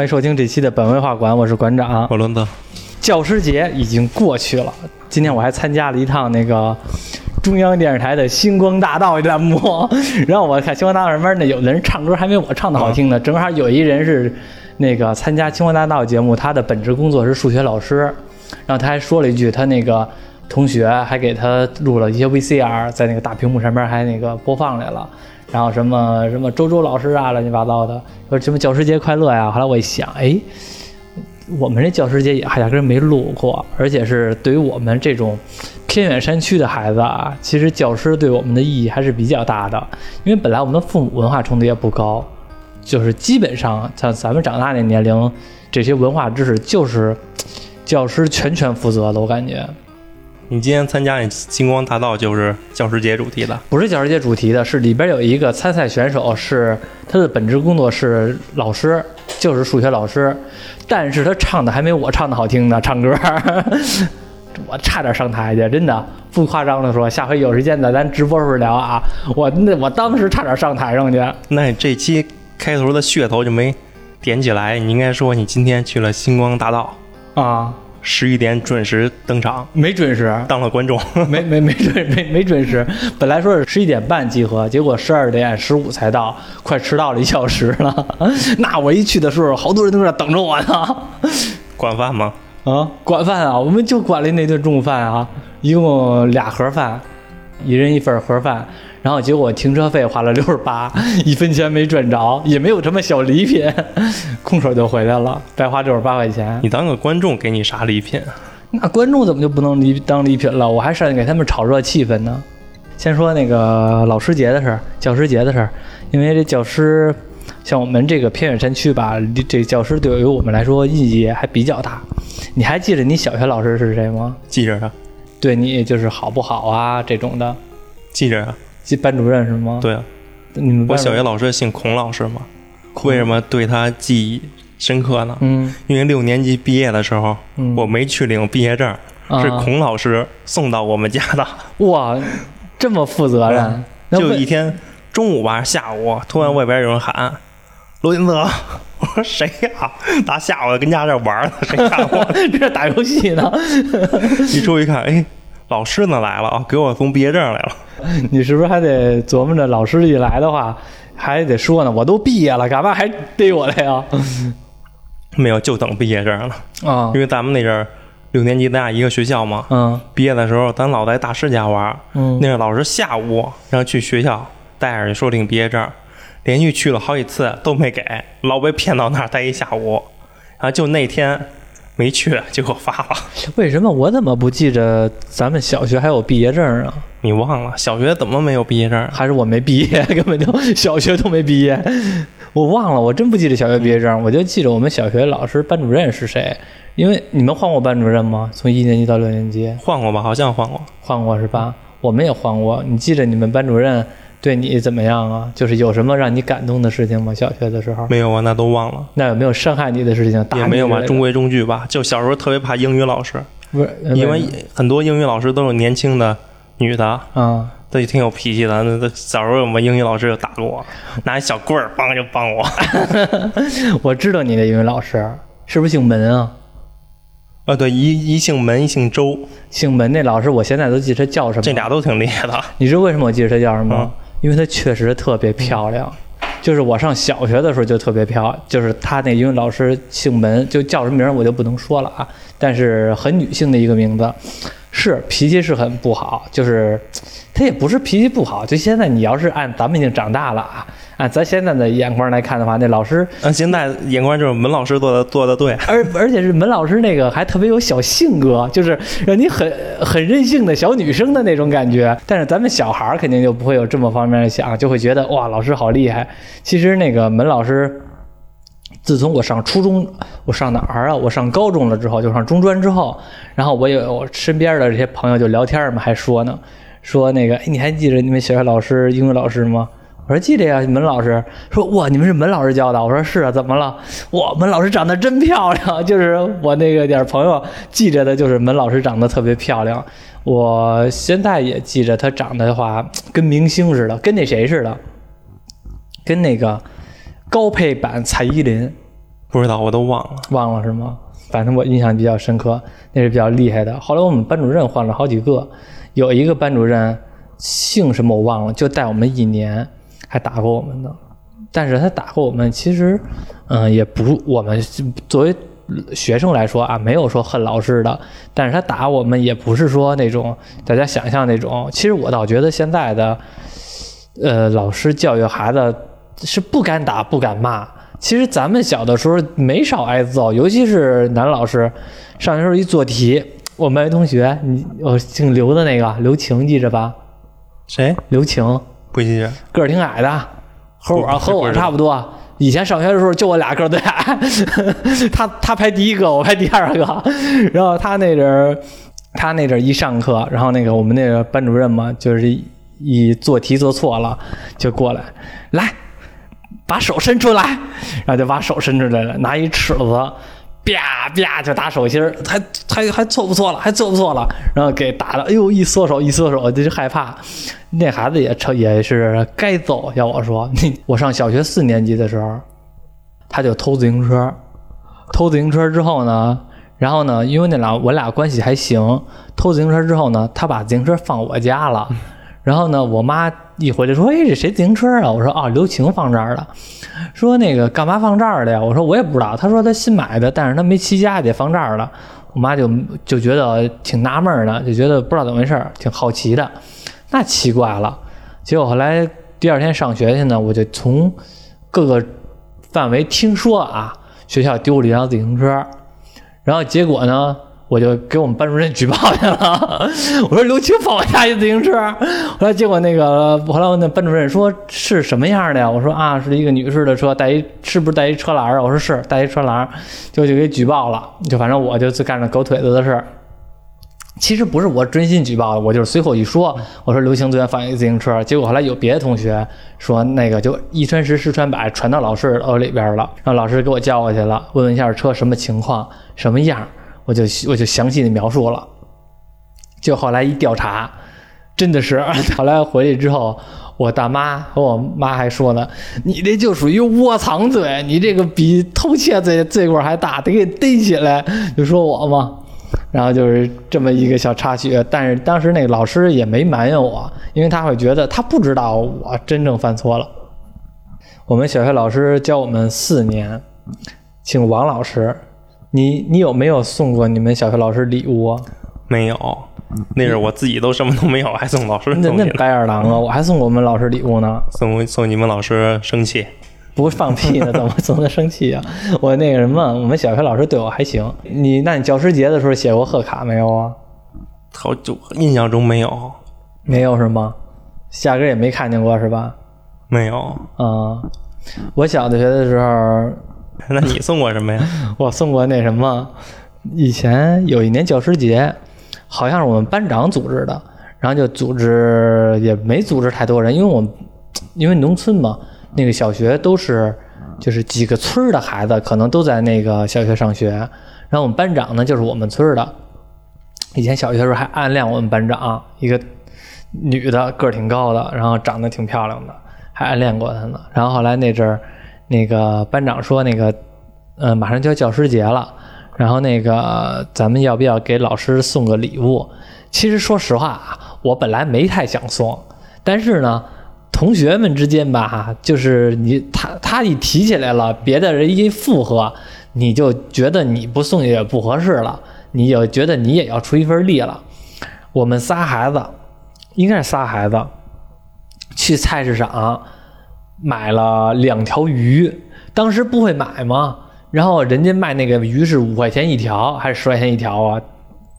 欢迎收听这期的本文化馆，我是馆长。我轮子，教师节已经过去了，今天我还参加了一趟那个中央电视台的星光大道栏目，然后我看星光大道上面呢，有的人唱歌还没我唱的好听呢，正好有一人是那个参加星光大道节目，他的本职工作是数学老师，然后他还说了一句，他那个同学还给他录了一些 VCR，在那个大屏幕上面还那个播放来了。然后什么什么周周老师啊，乱七八糟的，说什么教师节快乐呀。后来我一想，哎，我们这教师节也还压根没录过，而且是对于我们这种偏远山区的孩子啊，其实教师对我们的意义还是比较大的。因为本来我们的父母文化程度也不高，就是基本上像咱们长大那年龄，这些文化知识就是教师全权负责的，我感觉。你今天参加那星光大道就是教师节主题的，不是教师节主题的，是里边有一个参赛选手，是他的本职工作是老师，就是数学老师，但是他唱的还没我唱的好听呢，唱歌，我差点上台去，真的不夸张的说，下回有时间咱咱直播时候聊啊，我那我当时差点上台上去。那这期开头的噱头就没点起来，你应该说你今天去了星光大道啊。十一点准时登场，没准时当了观众，没没没准没没准时。本来说是十一点半集合，结果十二点十五才到，快迟到了一小时了。那我一去的时候，好多人都在等着我呢。管饭吗？啊，管饭啊，我们就管了那顿中午饭啊，一共俩盒饭，一人一份盒饭。然后结果停车费花了六十八，一分钱没赚着，也没有什么小礼品，空手就回来了，白花六十八块钱。你当个观众给你啥礼品？那观众怎么就不能礼当礼品了？我还上去给他们炒热气氛呢。先说那个老师节的事儿，教师节的事儿，因为这教师像我们这个偏远山区吧，这教师对于我们来说意义还比较大。你还记得你小学老师是谁吗？记着啊。对你就是好不好啊这种的，记着啊。记班主任是吗？对啊，你们我小学老师姓孔老师嘛，为什么对他记忆深刻呢？嗯，因为六年级毕业的时候，我没去领毕业证，是孔老师送到我们家的。哇，这么负责任！就一天中午吧，下午突然外边有人喊：“罗金泽。”我说谁呀？大下午跟家这玩呢，谁看我这打游戏呢？一出一看，哎。老师呢来了啊，给我送毕业证来了。你是不是还得琢磨着，老师一来的话，还得说呢？我都毕业了，干嘛还逮我来呀？没有，就等毕业证了啊。因为咱们那阵儿六年级咱俩一个学校嘛。嗯。毕业的时候，咱老在大师家玩。嗯。那个老师下午让去学校带着去说领毕业证，连续去了好几次都没给，老被骗到那儿待一下午。然后就那天。没去就给我发了，为什么我怎么不记着咱们小学还有毕业证啊？你忘了小学怎么没有毕业证？还是我没毕业，根本就小学都没毕业？我忘了，我真不记得小学毕业证，我就记着我们小学老师班主任是谁。因为你们换过班主任吗？从一年级到六年级换过吧？好像换过，换过是吧？我们也换过。你记着你们班主任？对你怎么样啊？就是有什么让你感动的事情吗？小学的时候没有啊，那都忘了。那有没有伤害你的事情？也没有吧，中规中矩吧。就小时候特别怕英语老师，不是因为很多英语老师都是年轻的女的啊，都挺有脾气的。那小时候我们英语老师就打我，拿一小棍儿梆就梆我。我知道你的英语老师是不是姓门啊？啊，对，一一姓门，一姓周。姓门那老师，我现在都记得他叫什么。这俩都挺厉害的。你知道为什么我记得他叫什么？因为她确实特别漂亮，就是我上小学的时候就特别漂亮，就是她那英语老师姓门，就叫什么名我就不能说了啊，但是很女性的一个名字，是脾气是很不好，就是她也不是脾气不好，就现在你要是按咱们已经长大了啊。按咱现在的眼光来看的话，那老师，按现在眼光就是门老师做的做的对，而而且是门老师那个还特别有小性格，就是让你很很任性的小女生的那种感觉。但是咱们小孩肯定就不会有这么方面的想，就会觉得哇，老师好厉害。其实那个门老师，自从我上初中，我上哪儿啊？我上高中了之后，就上中专之后，然后我有我身边的这些朋友就聊天嘛，还说呢，说那个，哎，你还记得你们学校老师英语老师吗？我说记得呀，门老师说哇，你们是门老师教的？我说是啊，怎么了？哇，门老师长得真漂亮，就是我那个点朋友记着的，就是门老师长得特别漂亮。我现在也记着，她长得的话跟明星似的，跟那谁似的，跟那个高配版蔡依林。不知道，我都忘了。忘了是吗？反正我印象比较深刻，那是比较厉害的。后来我们班主任换了好几个，有一个班主任姓什么我忘了，就带我们一年，还打过我们呢。但是他打过我们，其实，嗯、也不我们作为学生来说啊，没有说恨老师的。但是他打我们也不是说那种大家想象那种。其实我倒觉得现在的，呃，老师教育孩子是不敢打不敢骂。其实咱们小的时候没少挨揍，尤其是男老师，上学时候一做题，我们班有同学，你我姓刘的那个刘晴记着吧？谁？刘晴不新鲜。个儿挺矮的，和我和我差不多。以前上学的时候就我俩个儿最矮，他他排第一个，我排第二个。然后他那阵儿，他那阵儿一上课，然后那个我们那个班主任嘛，就是一一做题做错了，就过来，来，把手伸出来，然后就把手伸出来了，拿一尺子。啪啪就打手心儿，还还还错不错了，还错不错了，然后给打了，哎呦一缩手一缩手，就是害怕。那孩子也成也是该揍，要我说，我上小学四年级的时候，他就偷自行车，偷自行车之后呢，然后呢，因为那俩我俩关系还行，偷自行车之后呢，他把自行车放我家了，然后呢，我妈一回来说，哎，这谁自行车啊？我说啊，刘晴放这儿了。说那个干嘛放这儿的呀？我说我也不知道。他说他新买的，但是他没骑家得放这儿了。我妈就就觉得挺纳闷的，就觉得不知道怎么回事，挺好奇的。那奇怪了。结果后来第二天上学去呢，我就从各个范围听说啊，学校丢了一辆自行车，然后结果呢，我就给我们班主任举报去了。我说刘青放我家一自行车，后来结果那个后来我那班主任说是什么样的呀？我说啊，是一个女士的车，带一是不是带一车篮啊？我说是带一车篮，就就给举报了。就反正我就干着狗腿子的事儿。其实不是我真心举报的，我就是随口一说，我说刘星昨天放一自行车，结果后来有别的同学说那个就一传十，十传百，传到老师耳里边了，让老师给我叫过去了，问问一下车什么情况，什么样，我就我就详细的描述了。就后来一调查，真的是，后来回去之后，我大妈和我妈还说呢，你这就属于窝藏罪，你这个比偷窃罪罪过还大，得给逮起来，就说我嘛。然后就是这么一个小插曲，但是当时那个老师也没埋怨我，因为他会觉得他不知道我真正犯错了。我们小学老师教我们四年，请王老师，你你有没有送过你们小学老师礼物啊？没有，那是我自己都什么都没有，还送老师那那白眼狼啊！我还送过我们老师礼物呢，送送你们老师生气。不是放屁呢，怎么怎么生气啊？我那个什么，我们小学老师对我还行。你那你教师节的时候写过贺卡没有啊？好，就印象中没有，没有是吗？压根儿也没看见过是吧？没有。啊、我小的学的时候，那你送过什么呀？我送过那什么，以前有一年教师节，好像是我们班长组织的，然后就组织也没组织太多人，因为我们因为农村嘛，那个小学都是就是几个村的孩子，可能都在那个小学上学，然后我们班长呢就是我们村的。以前小学的时候还暗恋我们班长，一个女的，个儿挺高的，然后长得挺漂亮的，还暗恋过她呢。然后后来那阵儿，那个班长说那个，呃，马上就要教师节了，然后那个咱们要不要给老师送个礼物？其实说实话啊，我本来没太想送，但是呢，同学们之间吧，就是你他他一提起来了，别的人一附和，你就觉得你不送也不合适了，你就觉得你也要出一份力了。我们仨孩子，应该是仨孩子，去菜市场买了两条鱼，当时不会买嘛，然后人家卖那个鱼是五块钱一条还是十块钱一条啊？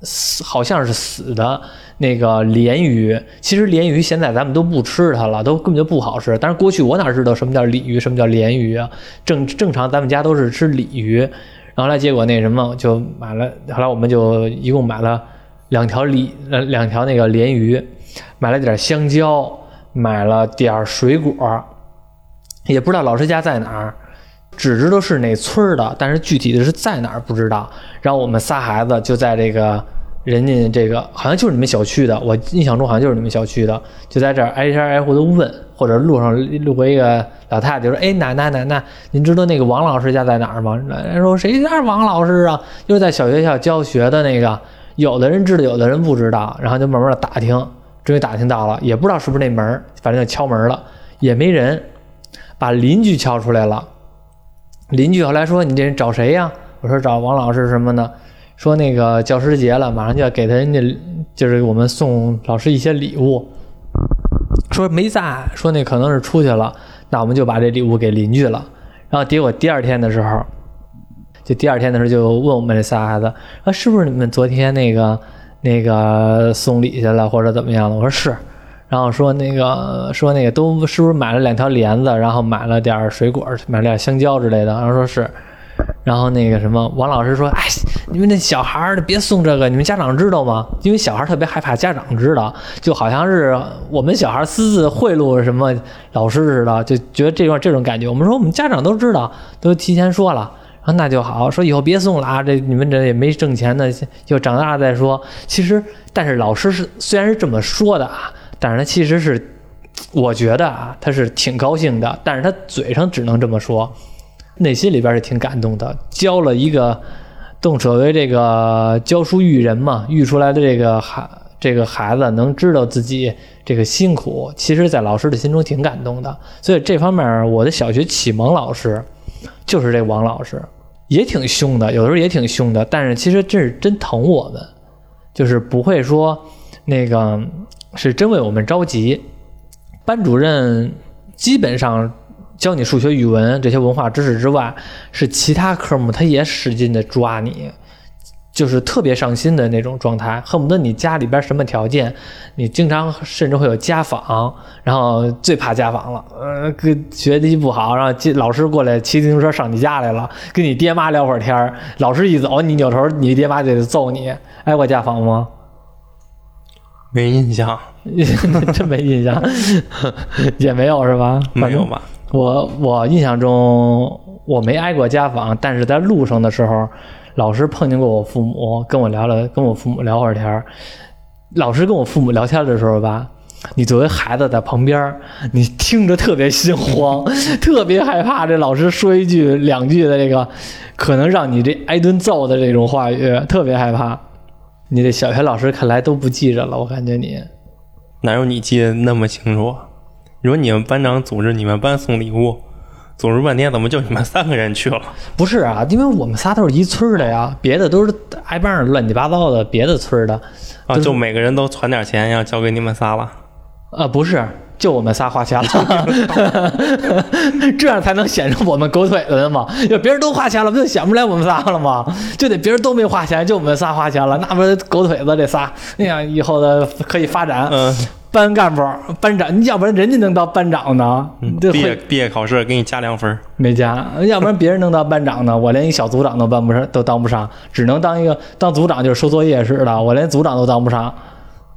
死好像是死的那个鲢鱼，其实鲢鱼现在咱们都不吃它了，都根本就不好吃。但是过去我哪知道什么叫鲤鱼，什么叫鲢鱼啊？正正常咱们家都是吃鲤鱼，然后来结果那什么就买了，后来我们就一共买了两条鲤呃两条那个鲢鱼，买了点香蕉，买了点水果，也不知道老师家在哪儿。只知道是哪村的，但是具体的是在哪儿不知道。然后我们仨孩子就在这个人家这个好像就是你们小区的，我印象中好像就是你们小区的，就在这儿挨家挨户的问，或者路上路过一个老太太就说：“哎，奶奶奶奶，您知道那个王老师家在哪儿吗？”奶奶说：“谁家王老师啊？就是在小学校教学的那个。”有的人知道，有的人不知道，然后就慢慢的打听，终于打听到了，也不知道是不是那门，反正就敲门了，也没人，把邻居敲出来了。邻居后来说：“你这人找谁呀？”我说：“找王老师什么呢？”说那个教师节了，马上就要给他人家，就是我们送老师一些礼物。说没在，说那可能是出去了，那我们就把这礼物给邻居了。然后结果第二天的时候，就第二天的时候就问我们这仨孩子，啊，是不是你们昨天那个那个送礼去了，或者怎么样的？我说是。然后说那个说那个都是不是买了两条帘子，然后买了点水果，买了点香蕉之类的。然后说是。然后那个什么，王老师说：“哎，你们那小孩儿别送这个，你们家长知道吗？因为小孩儿特别害怕家长知道，就好像是我们小孩私自贿赂什么老师似的，就觉得这种这种感觉。我们说我们家长都知道，都提前说了，然后那就好，说以后别送了啊，这你们这也没挣钱的，就长大了再说。其实，但是老师是虽然是这么说的啊，但是他其实是，我觉得啊，他是挺高兴的，但是他嘴上只能这么说。”内心里边是挺感动的，教了一个，动手为这个教书育人嘛，育出来的这个孩这个孩子能知道自己这个辛苦，其实，在老师的心中挺感动的。所以这方面，我的小学启蒙老师就是这王老师，也挺凶的，有的时候也挺凶的，但是其实这是真疼我们，就是不会说那个是真为我们着急。班主任基本上。教你数学、语文这些文化知识之外，是其他科目，他也使劲的抓你，就是特别上心的那种状态，恨不得你家里边什么条件，你经常甚至会有家访，然后最怕家访了，呃，学习不好，然后老师过来骑自行车上你家来了，跟你爹妈聊会儿天老师一走，你扭头，你爹妈就得揍你，挨过家访吗？没印象，真没印象，也没有是吧？没有吧？我我印象中我没挨过家访，但是在路上的时候，老师碰见过我父母，跟我聊了，跟我父母聊会儿天儿。老师跟我父母聊天的时候吧，你作为孩子在旁边，你听着特别心慌，特别害怕这老师说一句两句的这个，可能让你这挨顿揍的这种话语，特别害怕。你这小学老师看来都不记着了，我感觉你哪有你记得那么清楚？你说你们班长组织你们班送礼物，组织半天怎么就你们三个人去了？不是啊，因为我们仨都是一村的呀，别的都是挨班上乱七八糟的别的村的啊，就每个人都攒点钱要交给你们仨了？啊，不是，就我们仨花钱了，这样才能显出我们狗腿子嘛。要别人都花钱了，不就显不出来我们仨了吗？就得别人都没花钱，就我们仨花钱了，那不是狗腿子这仨？那样以后的可以发展。嗯。班干部、班长，你要不然人家能当班长呢？毕业毕业考试给你加两分，没加。要不然别人能当班长呢？我连一小组长都当不上，都当不上，只能当一个当组长，就是收作业似的。我连组长都当不上。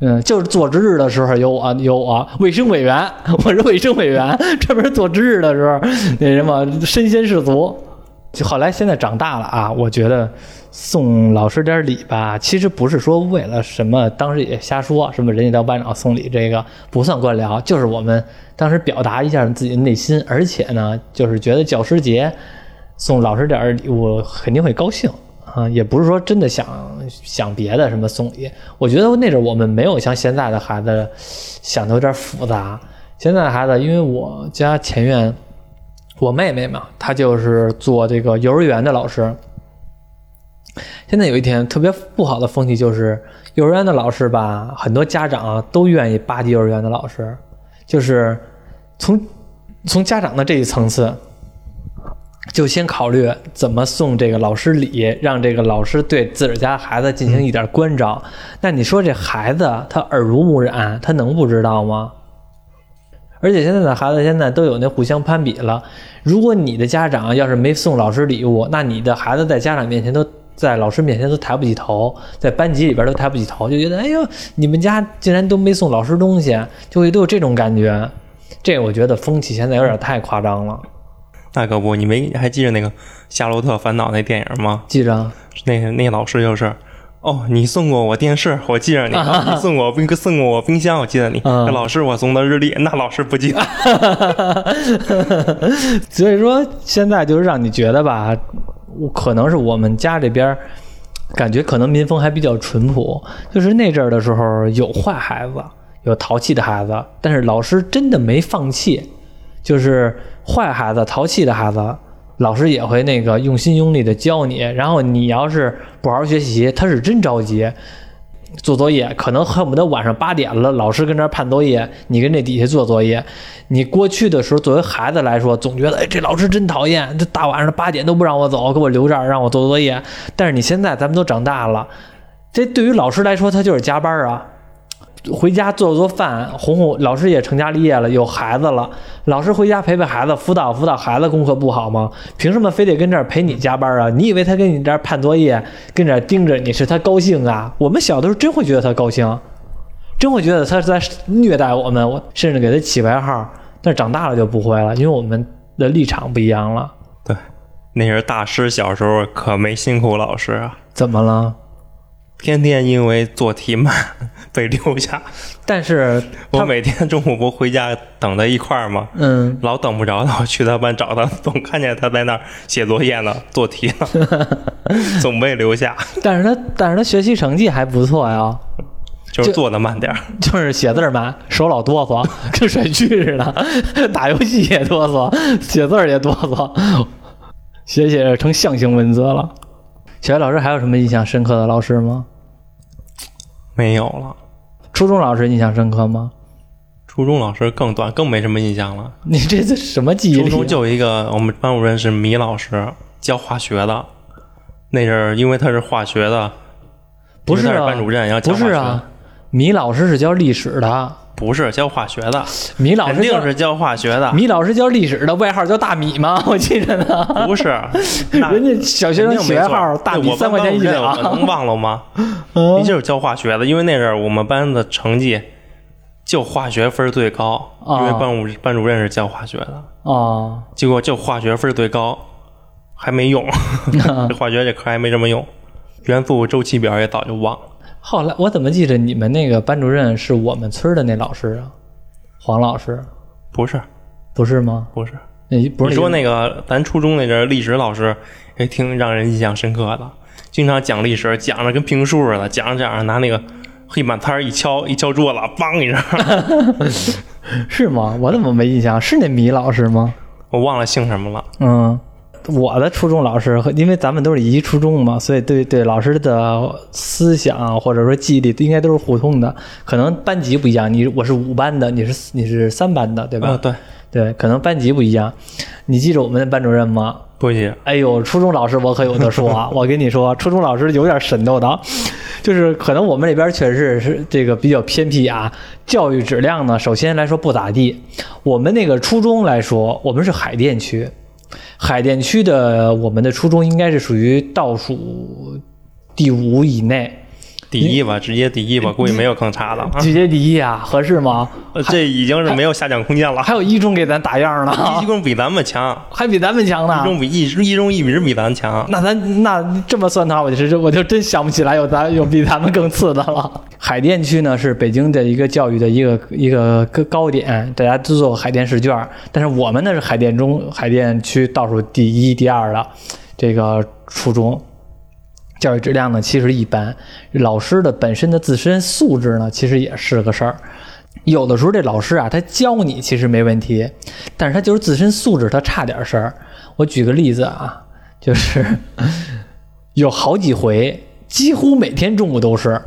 嗯，就是做值日的时候有我，有我卫生委员，我是卫生委员，专门做值日的时候那什么身先士卒。就后来现在长大了啊，我觉得。送老师点礼吧，其实不是说为了什么，当时也瞎说什么人家当班长送礼，这个不算官僚，就是我们当时表达一下自己的内心，而且呢，就是觉得教师节送老师点礼物肯定会高兴啊，也不是说真的想想别的什么送礼。我觉得那阵我们没有像现在的孩子想的有点复杂。现在的孩子，因为我家前院我妹妹嘛，她就是做这个幼儿园的老师。现在有一天特别不好的风气，就是幼儿园的老师吧，很多家长都愿意巴结幼儿园的老师，就是从从家长的这一层次，就先考虑怎么送这个老师礼，让这个老师对自个儿家孩子进行一点关照。那你说这孩子他耳濡目染，他能不知道吗？而且现在的孩子现在都有那互相攀比了。如果你的家长要是没送老师礼物，那你的孩子在家长面前都。在老师面前都抬不起头，在班级里边都抬不起头，就觉得哎呦，你们家竟然都没送老师东西，就会都有这种感觉。这我觉得风气现在有点太夸张了。那可不，你没还记着那个《夏洛特烦恼》那电影吗？记着。那那老师就是哦，你送过我电视，我记着你；送过我冰，送过我冰箱，我记得你。嗯那老师，我送的日历，那老师不记得。所以说现在就是让你觉得吧，我可能是我们家这边感觉可能民风还比较淳朴，就是那阵儿的时候有坏孩子，有淘气的孩子，但是老师真的没放弃，就是坏孩子、淘气的孩子。老师也会那个用心用力的教你，然后你要是不好好学习，他是真着急，做作业，可能恨不得晚上八点了，老师跟这儿判作业，你跟这底下做作业。你过去的时候，作为孩子来说，总觉得哎，这老师真讨厌，这大晚上八点都不让我走，给我留这儿让我做作业。但是你现在咱们都长大了，这对于老师来说，他就是加班啊。回家做做饭，哄哄老师也成家立业了，有孩子了。老师回家陪陪孩子，辅导辅导孩子，功课不好吗？凭什么非得跟这儿陪你加班啊？你以为他跟你这儿判作业，跟这儿盯着你是他高兴啊？我们小的时候真会觉得他高兴，真会觉得他是在虐待我们，我甚至给他起外号。但是长大了就不会了，因为我们的立场不一样了。对，那是大师小时候可没辛苦老师啊，怎么了？天天因为做题慢 被留下。但是他我每天中午不回家等他一块儿吗？嗯，老等不着他，我去他班找他，总看见他在那儿写作业呢，做题呢，总被留下，但是他但是他学习成绩还不错呀。就是做的慢点儿。就是写字儿慢，手老哆嗦，跟甩锯似的。打游戏也哆嗦，写字儿也哆嗦，写写成象形文字了。小学老师还有什么印象深刻的老师吗？没有了。初中老师印象深刻吗？初中老师更短，更没什么印象了。你这是什么记忆？初中就有一个我们班主任是米老师，教化学的。那阵儿因为他是化学的，不是班主任，要教化学。不是啊，米老师是教历史的，不是教化学的，米老师肯定是教化学的，米老师教历史的，外号叫大米吗？我记着呢。不是。人家小学生肯定没错起外号大米我三块钱一班班主任我能。忘了吗？嗯你就是教化学的，因为那阵儿我们班的成绩就化学分最高，啊因为班主班主任是教化学的，哦，结果就化学分最高，还没用，这 化学这科还没什么用，元素周期表也早就忘了。后来我怎么记着你们那个班主任是我们村的那老师啊？黄老师不是不是吗？不是，那不是你说那那个咱初中那阵历史老师也挺让人印象深刻的，经常讲历史，讲着跟评书似的，讲着讲着拿那个黑板擦一敲，一敲桌子，梆一声，是吗？我怎么没印象？是那米老师吗？我忘了姓什么了。嗯，我的初中老师因为咱们都是一初中嘛，所以对对老师的思想或者说记忆力应该都是互通的。可能班级不一样，你我是五班的，你是你是三班的，对吧？啊，对，对，可能班级不一样。你记着我们的班主任吗？不记得。哎呦，初中老师我可有的说啊！我跟你说，初中老师有点神叨的，就是可能我们这边确实是这个比较偏僻啊，教育质量呢，首先来说不咋地。我们那个初中来说，我们是海淀区，海淀区的我们的初中应该是属于倒数第五以内，第一吧，直接第一吧，估计没有更差的了。直接第一啊，合适吗？呃这已经是没有下降空间了。还有一中给咱打样呢，一中比咱们强，还比咱们强呢一。中比一一中一直比咱强。那咱那这么算的话，我就是我就真想不起来有咱有比咱们更次的了。海淀区呢是北京的一个教育的一个一个高高点，大家都做过海淀试卷，但是我们呢是海淀中海淀区倒数第一、第二的这个初中。教育质量呢，其实一般，老师的本身的自身素质呢，其实也是个事儿。有的时候这老师啊，他教你其实没问题，但是他就是自身素质他差点事儿。我举个例子啊，就是 有好几回，几乎每天中午都是。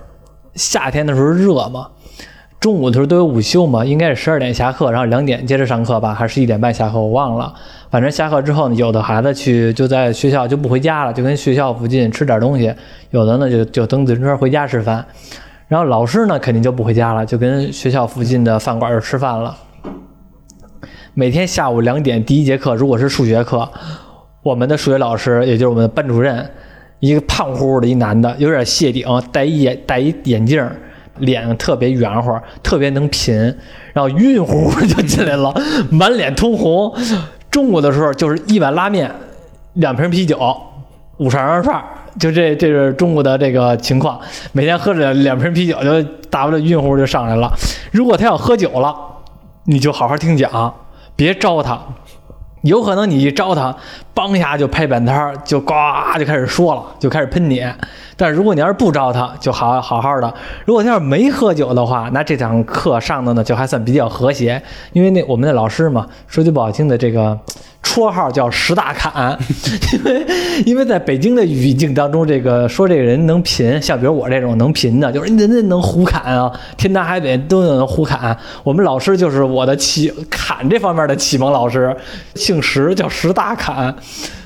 夏天的时候热嘛，中午的时候都有午休嘛，应该是十二点下课，然后两点接着上课吧，还是一点半下课，我忘了。反正下课之后，有的孩子去就在学校就不回家了，就跟学校附近吃点东西；有的呢就就蹬自行车回家吃饭。然后老师呢肯定就不回家了，就跟学校附近的饭馆就吃饭了。每天下午两点第一节课，如果是数学课，我们的数学老师，也就是我们的班主任，一个胖乎乎的一男的，有点谢顶，戴一眼戴一眼镜，脸特别圆乎，特别能品，然后晕乎乎就进来了，满脸通红。中午的时候就是一碗拉面，两瓶啤酒，五串羊肉串，就这这是中午的这个情况，每天喝着两瓶啤酒，就大不了晕乎就上来了。如果他要喝酒了，你就好好听讲，别招他。有可能你一招他，梆一下就拍板摊，就呱就开始说了，就开始喷你。但是如果你要是不招他，就好好好的。如果他要是没喝酒的话，那这堂课上的呢就还算比较和谐。因为那我们的老师嘛，说句不好听的，这个绰号叫石大侃，因为因为在北京的语境当中，这个说这个人能贫，像比如我这种能贫的，就是人人能胡侃啊，天南海北都能胡侃。我们老师就是我的启侃这方面的启蒙老师，姓石叫石大侃，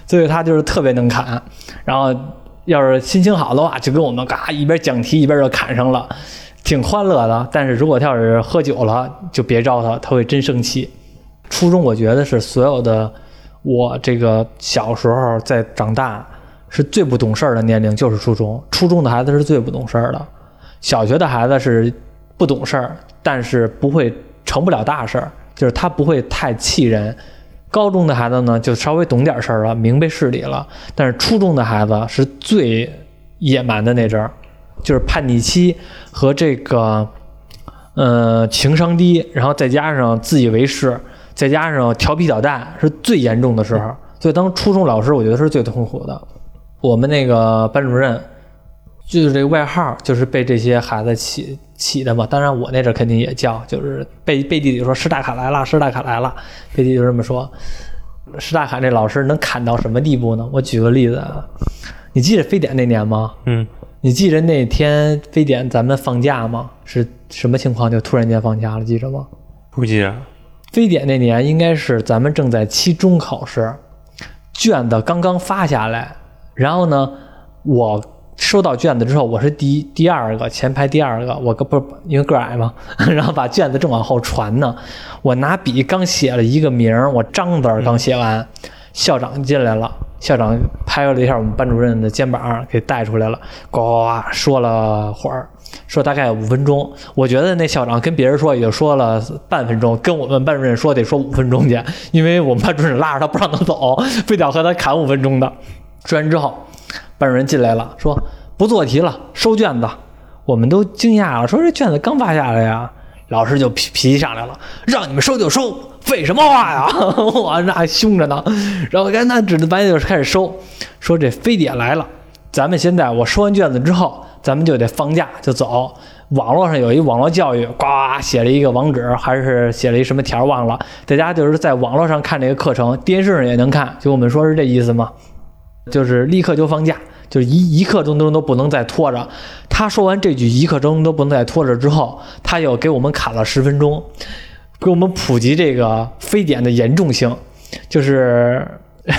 所以他就是特别能侃。然后要是心情好的话，就跟我们嘎一边讲题一边就侃上了，挺欢乐的。但是如果他要是喝酒了，就别招他，他会真生气。初中我觉得是所有的我这个小时候在长大是最不懂事儿的年龄，就是初中。初中的孩子是最不懂事儿的，小学的孩子是不懂事儿，但是不会成不了大事儿，就是他不会太气人。高中的孩子呢，就稍微懂点事儿了，明白事理了。但是初中的孩子是最野蛮的那阵儿，就是叛逆期和这个呃情商低，然后再加上自以为是，再加上调皮捣蛋，是最严重的时候。所以当初中老师，我觉得是最痛苦的。我们那个班主任就是这个外号，就是被这些孩子起起的嘛。当然我那阵儿肯定也叫，就是背背地里说“师大卡来了，师大卡来了”，背地里就这么说。师大卡这老师能砍到什么地步呢？我举个例子啊，你记得非典那年吗？嗯，你记得那天非典咱们放假吗？是什么情况？就突然间放假了，记着吗？不记着。非典那年应该是咱们正在期中考试，卷子刚刚发下来，然后呢，我收到卷子之后，我是第一第二个前排第二个，我个不是因为个矮嘛，然后把卷子正往后传呢，我拿笔刚写了一个名，我张字儿刚写完，校长进来了。校长拍了一下我们班主任的肩膀，给带出来了，呱呱呱说了会儿，说大概五分钟。我觉得那校长跟别人说也就说了半分钟，跟我们班主任说得说五分钟去，因为我们班主任拉着他不让他走，非得要和他砍五分钟的。说完之后，班主任进来了，说不做题了，收卷子。我们都惊讶了，说这卷子刚发下来呀。老师就脾脾气上来了，让你们收就收，废什么话呀！我那还凶着呢。然后跟那指着白就开始收，说这非典来了，咱们现在我收完卷子之后，咱们就得放假就走。网络上有一网络教育，呱写了一个网址，还是写了一什么条忘了。大家就是在网络上看这个课程，电视上也能看。就我们说是这意思吗？就是立刻就放假。就是一一刻钟都都不能再拖着。他说完这句“一刻钟都不能再拖着”之后，他又给我们砍了十分钟，给我们普及这个非典的严重性。就是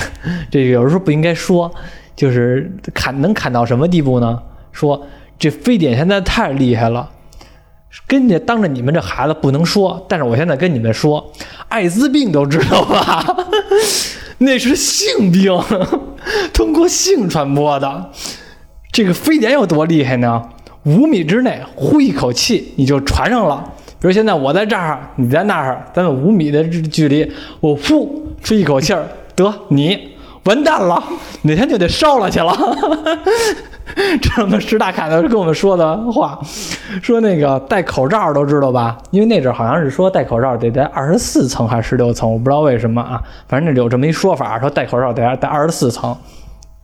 这个有时候不应该说，就是砍能砍到什么地步呢？说这非典现在太厉害了，跟着当着你们这孩子不能说，但是我现在跟你们说，艾滋病都知道吧？那是性病，通过性传播的。这个非典有多厉害呢？五米之内呼一口气你就传上了。比如现在我在这儿，你在那儿，咱们五米的距离，我呼出一口气儿，得你完蛋了，哪天就得烧了去了。这是我们石大凯的跟我们说的话，说那个戴口罩都知道吧？因为那阵好像是说戴口罩得戴二十四层还是十六层，我不知道为什么啊。反正有这么一说法，说戴口罩得戴二十四层。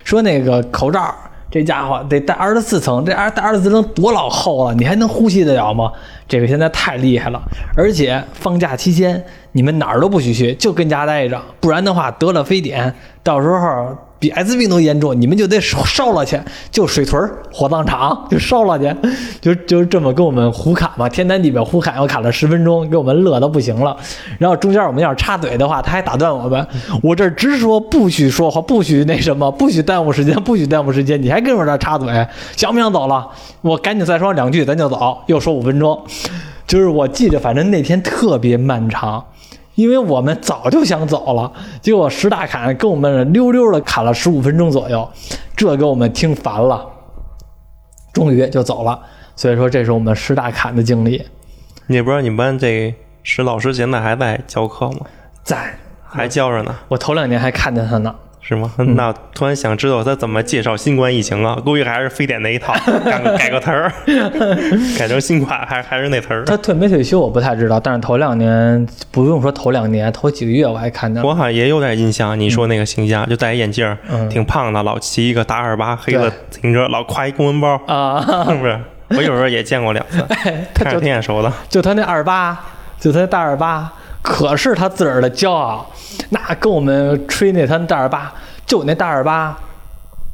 说那个口罩这家伙得带二十四层，这二带二十四层多老厚啊！你还能呼吸得了吗？这个现在太厉害了。而且放假期间你们哪儿都不许去，就跟家待着，不然的话得了非典，到时候。比艾滋病都严重，你们就得烧烧了去，就水屯火葬场就烧了去，就就这么跟我们胡侃嘛，天南地北胡侃，又侃了十分钟，给我们乐的不行了。然后中间我们要是插嘴的话，他还打断我们。我这直说不许说话，不许那什么，不许耽误时间，不许耽误时间，你还跟我这插嘴，想不想走了？我赶紧再说两句，咱就走。又说五分钟，就是我记着，反正那天特别漫长。因为我们早就想走了，结果石大砍跟我们溜溜的砍了十五分钟左右，这给我们听烦了，终于就走了。所以说，这是我们石大砍的经历。你也不知道你们班这石老师现在还在教课吗？在，还教着呢。我头两年还看见他呢，是吗？那突然想知道他怎么介绍新冠疫情啊？估计还是非典那一套，改个改个词儿，改成新冠还还是那词儿。他退没退休我不太知道，但是头两年不用说头两年，头几个月我还看到。我好像也有点印象，你说那个形象，就戴眼镜挺胖的，老骑一个大二八黑的自行车，老挎一公文包，啊，是不是？我有时候也见过两次，看着挺眼熟的。就他那二八，就他那大二八，可是他自个儿的骄傲。那跟我们吹那他大二八，就我那大二八，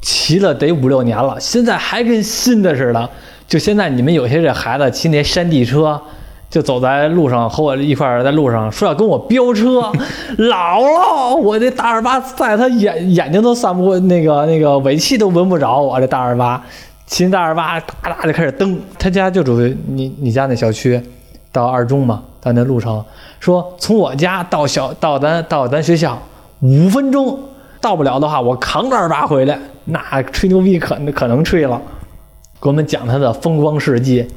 骑了得五六年了，现在还跟新的似的。就现在你们有些这孩子骑那山地车，就走在路上和我一块儿在路上说要跟我飙车，老了，我这大二八在他眼眼睛都散不过那个那个尾气都闻不着我这大二八。骑大二八哒哒就开始蹬，他家就住你你家那小区，到二中嘛，到那路程，说从我家到小到咱到咱学校五分钟，到不了的话我扛着二八回来，那吹牛逼可可能吹了，给我们讲他的风光事迹，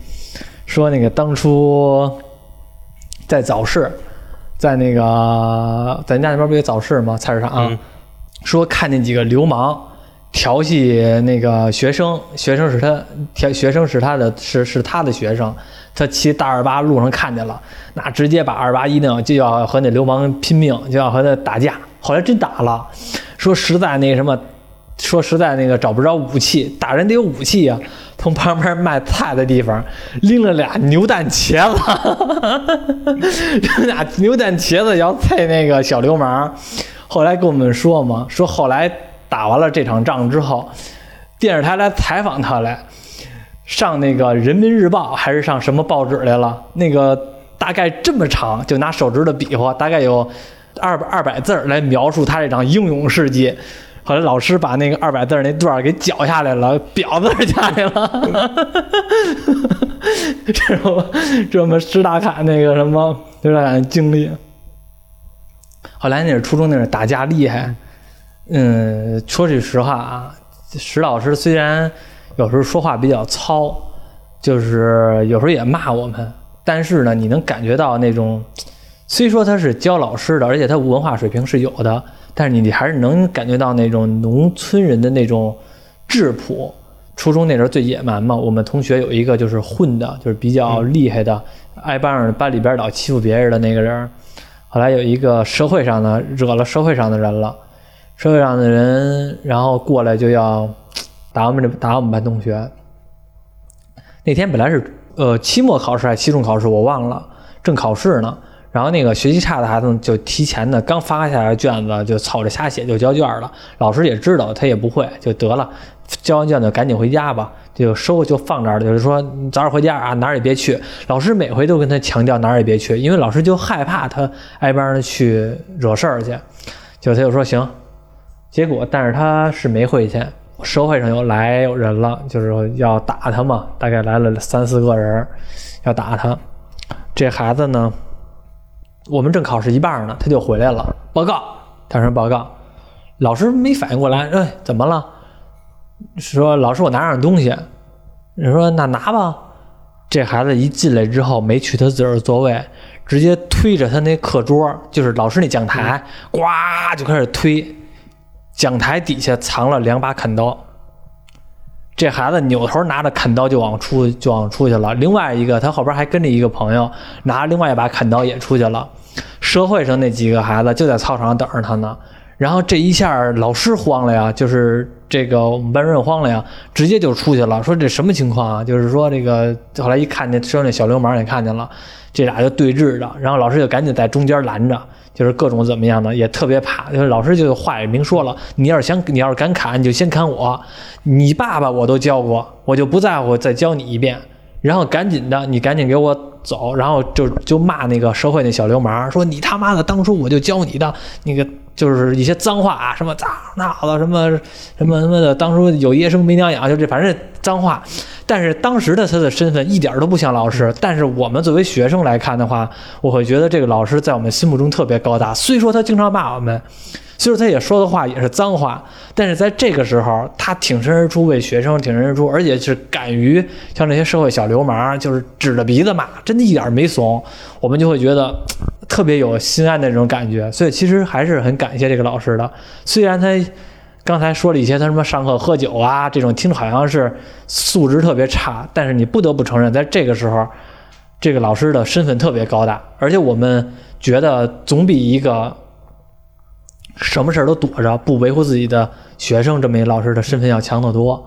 说那个当初在早市，在那个咱家那边不有早市吗？菜市场、嗯说看见几个流氓调戏那个学生，学生是他调学生是他的是是他的学生，他骑大二八路上看见了，那直接把二八一弄就要和那流氓拼命，就要和他打架。后来真打了，说实在那什么，说实在那个找不着武器，打人得有武器呀、从旁边卖菜的地方拎了俩牛蛋茄子，这 俩牛蛋茄子要菜那个小流氓。后来跟我们说嘛，说后来打完了这场仗之后，电视台来采访他来，上那个《人民日报》还是上什么报纸来了？那个大概这么长，就拿手指头比划，大概有二百二百字来描述他这场英勇事迹。后来老师把那个二百字那段给绞下来了，婊子下来了。这是我这是我们石大侃那个什么石大侃经历。后来那是初中那是打架厉害，说句实话啊，石老师虽然有时候说话比较糙，就是有时候也骂我们，但是呢，你能感觉到那种，虽说他是教老师的，而且他文化水平是有的，但是你还是能感觉到那种农村人的那种质朴。初中那时候最野蛮嘛，我们同学有一个就是混的，就是比较厉害的，挨班上班里边老欺负别人的那个人。后来有一个社会上的惹了社会上的人了，社会上的人然后过来就要打我们这打我们班同学。那天本来是呃期末考试还是期中考试，我忘了，正考试呢。然后那个学习差的孩子就提前的刚发下来卷子就操着瞎写就交卷了，老师也知道他也不会就得了，交完卷子赶紧回家吧，就收就放这儿了，就是说你早点回家啊，哪儿也别去。老师每回都跟他强调哪儿也别去，因为老师就害怕他挨班的去惹事儿去，就他就说行，结果但是他是没回去，社会上又来人了，就是说要打他嘛，大概来了三四个人要打他，这孩子呢。我们正考试一半呢，他就回来了，报告，他说报告，老师没反应过来，哎，怎么了？说老师，我拿样东西。人说那拿吧。这孩子一进来之后，没去他自个儿座位，直接推着他那课桌，就是老师那讲台，呱就开始推。讲台底下藏了两把砍刀。这孩子扭头拿着砍刀就往出就往出去了。另外一个，他后边还跟着一个朋友，拿着另外一把砍刀也出去了。社会上那几个孩子就在操场上等着他呢。然后这一下老师慌了呀，就是这个我们班主任慌了呀，直接就出去了，说这什么情况啊？就是说这个后来一看见车那小流氓也看见了，这俩就对峙着，然后老师就赶紧在中间拦着。就是各种怎么样的，也特别怕。就是老师就话也明说了，你要是想，你要是敢砍，你就先砍我。你爸爸我都教过，我就不在乎再教你一遍。然后赶紧的，你赶紧给我走。然后就就骂那个社会那小流氓，说你他妈的当初我就教你的那个就是一些脏话啊，什么脏闹的，什么什么什么的。当初有爷生没娘养，就这反正脏话。但是当时的他的身份一点都不像老师，但是我们作为学生来看的话，我会觉得这个老师在我们心目中特别高大。虽说他经常骂我们，虽说他也说的话也是脏话，但是在这个时候，他挺身而出为学生挺身而出，而且是敢于像那些社会小流氓，就是指着鼻子骂，真的一点没怂。我们就会觉得特别有心安的那种感觉，所以其实还是很感谢这个老师的。虽然他刚才说了一些他什么上课喝酒啊这种，听着好像是素质特别差，但是你不得不承认，在这个时候，这个老师的身份特别高大，而且我们觉得总比一个什么事都躲着不维护自己的学生这么一老师的身份要强得多。